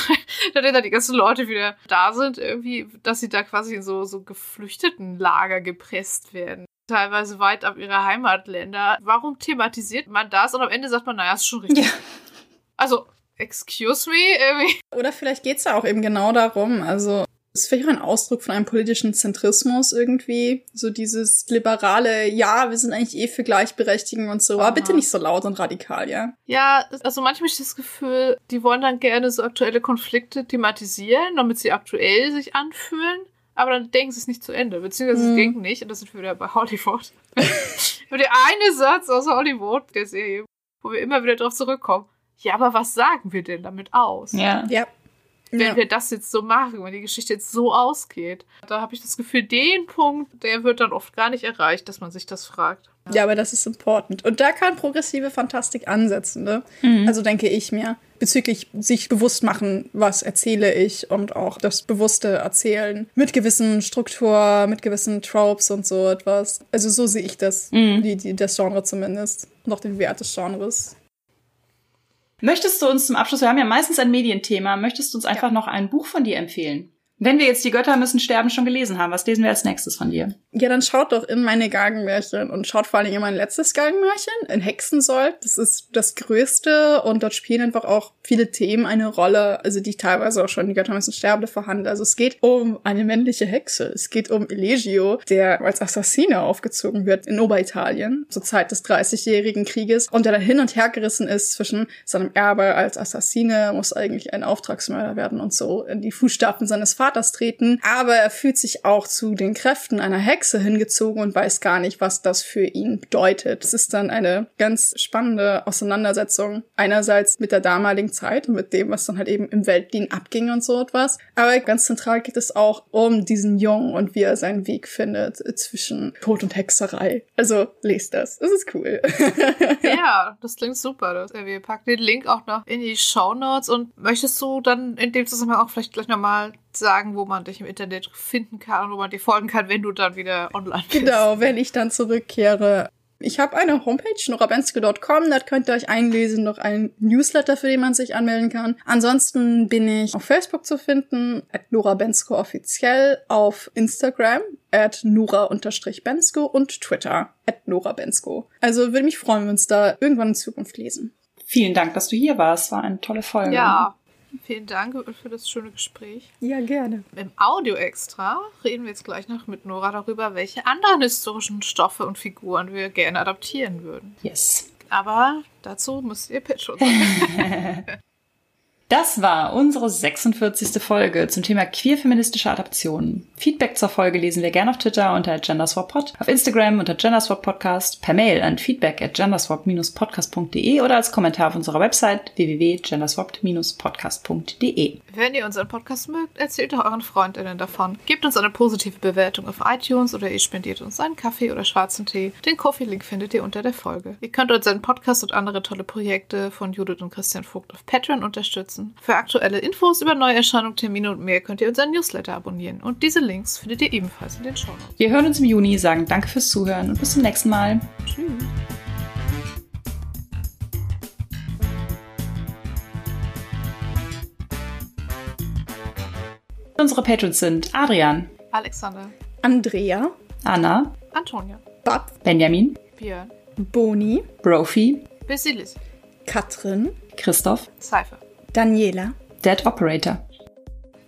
nachdem da die ganzen Leute wieder da sind, irgendwie, dass sie da quasi in so, so geflüchteten Lager gepresst werden teilweise weit ab ihrer Heimatländer. Warum thematisiert man das und am Ende sagt man, naja, ist schon richtig. Ja. Also, excuse me, irgendwie. Oder vielleicht geht es ja auch eben genau darum. Also, Es ist vielleicht auch ein Ausdruck von einem politischen Zentrismus irgendwie. So dieses liberale, ja, wir sind eigentlich eh für Gleichberechtigung und so, aber Aha. bitte nicht so laut und radikal, ja. Ja, also manchmal habe ich das Gefühl, die wollen dann gerne so aktuelle Konflikte thematisieren, damit sie aktuell sich anfühlen. Aber dann denken sie es nicht zu Ende, beziehungsweise Mhm. sie denken nicht, und das sind wir wieder bei Hollywood. Und der eine Satz aus Hollywood, der Serie, wo wir immer wieder drauf zurückkommen. Ja, aber was sagen wir denn damit aus? Ja. Ja. wenn Ja. wir das jetzt so machen, wenn die Geschichte jetzt so ausgeht. Da habe ich das Gefühl, den Punkt, der wird dann oft gar nicht erreicht, dass man sich das fragt. Ja, aber das ist important. Und da kann progressive Fantastik ansetzen, ne? Mhm. Also denke ich mir, bezüglich sich bewusst machen, was erzähle ich und auch das bewusste Erzählen mit gewissen Struktur, mit gewissen Tropes und so etwas. Also so sehe ich das, Mhm. die, die, das Genre zumindest. Und auch den Wert des Genres. Möchtest du uns zum Abschluss, wir haben ja meistens ein Medienthema, möchtest du uns einfach noch ein Buch von dir empfehlen? Wenn wir jetzt die Götter müssen sterben schon gelesen haben, was lesen wir als nächstes von dir? Ja, dann schaut doch in meine Galgenmärchen und schaut vor allem in mein letztes Galgenmärchen, in Hexensold. Das ist das größte und dort spielen einfach auch viele Themen eine Rolle, also die teilweise auch schon die Götter müssen sterben verhandle. Also es geht um eine männliche Hexe. Es geht um Elegio, der als Assassine aufgezogen wird in Oberitalien zur Zeit des 30-jährigen Krieges und der dann hin und her gerissen ist zwischen seinem Erbe als Assassine, muss eigentlich ein Auftragsmörder werden und so in die Fußstapfen seines Vaters treten. Aber er fühlt sich auch zu den Kräften einer Hexe hingezogen und weiß gar nicht, was das für ihn bedeutet. Es ist dann eine ganz spannende Auseinandersetzung. Einerseits mit der damaligen Zeit und mit dem, was dann halt eben im Weltdienst abging und so etwas. Aber ganz zentral geht es auch um diesen Jungen und wie er seinen Weg findet zwischen Tod und Hexerei. Also lest das. Es ist cool. Ja, das klingt super. Das, wir packen den Link auch noch in die Show Notes. Und möchtest du dann in dem Zusammenhang auch vielleicht gleich nochmal sagen, wo man dich im Internet finden kann und wo man dir folgen kann, wenn du dann wieder online bist? Genau, wenn ich dann zurückkehre. Ich habe eine Homepage, norabenske.com, da könnt ihr euch einlesen, noch ein Newsletter, für den man sich anmelden kann. Ansonsten bin ich auf Facebook zu finden, at norabensko offiziell, auf Instagram, at nora-bensko und Twitter, at norabensko. Also würde mich freuen, wenn wir uns da irgendwann in Zukunft lesen. Vielen Dank, dass du hier warst. War eine tolle Folge. Ja, vielen Dank für das schöne Gespräch. Ja, gerne. Im Audio-Extra reden wir jetzt gleich noch mit Nora darüber, welche anderen historischen Stoffe und Figuren wir gerne adaptieren würden. Yes. Aber dazu müsst ihr uns sagen. Das war unsere 46. Folge zum Thema queer-feministische Adaptionen. Feedback zur Folge lesen wir gerne auf Twitter unter genderswappod, auf Instagram unter genderswappodcast, per Mail an feedback at genderswap-podcast.de oder als Kommentar auf unserer Website www.genderswap-podcast.de. Wenn ihr unseren Podcast mögt, erzählt doch euren FreundInnen davon. Gebt uns eine positive Bewertung auf iTunes oder ihr spendiert uns einen Kaffee oder schwarzen Tee. Den Coffee-Link findet ihr unter der Folge. Ihr könnt unseren Podcast und andere tolle Projekte von Judith und Christian Vogt auf Patreon unterstützen. Für aktuelle Infos über Neuerscheinungen, Termine und mehr könnt ihr unseren Newsletter abonnieren. Und diese Links findet ihr ebenfalls in den Show Notes. Wir hören uns im Juni, sagen danke fürs Zuhören und bis zum nächsten Mal. Tschüss. Unsere Patrons sind Adrian, Alexander, Andrea, Anna, Antonia, Bab, Benjamin, Björn, Boni, Brophy, Basilis, Katrin, Christoph, Cypher, Daniela, Dead Operator,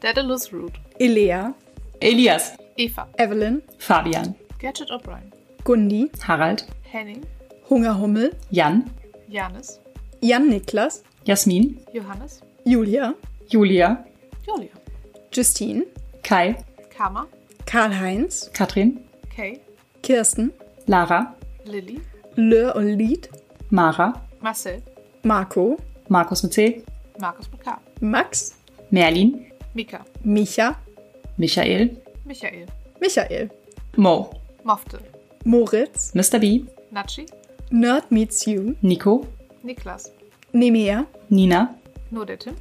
Daedalus Root, Elea, Elias, Eva, Evelyn, Fabian, Gadget O'Brien, Gundi, Harald, Henning, Hungerhummel, Jan, Janis, Jan Niklas, Jasmin, Johannes, Julia, Julia, Julia, Justine, Kai, Karma, Karl-Heinz, Katrin, Kay, Kirsten, Lara, Lilly, Lör und Lied, Mara, Marcel, Marco, Markus mit C, Markus mit K, Max, Merlin, Mika, Micha, Michael, Michael, Michael, Mo, Mofte, Moritz, Mr. B, Nachi, Nerd Meets You, Nico, Niklas, Nemea, Nina, Tim,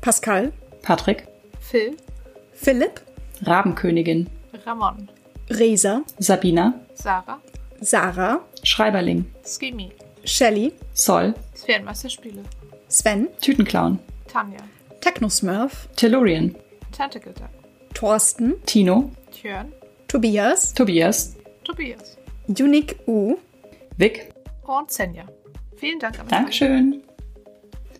Pascal, Patrick, Phil, Philipp, Rabenkönigin, Ramon, Resa, Sabina, Sarah, Sarah, Schreiberling, Skimi, Shelly, Sol, Sphärenmeisterspiele, Sven, Tütenclown, Tanja, Technosmurf, Tellurian, Tentacle Duck, Thorsten, Tino, Tjörn, Tobias, Tobias, Tobias. Unique U, Vic. und Senja. Vielen Dank. Dankeschön.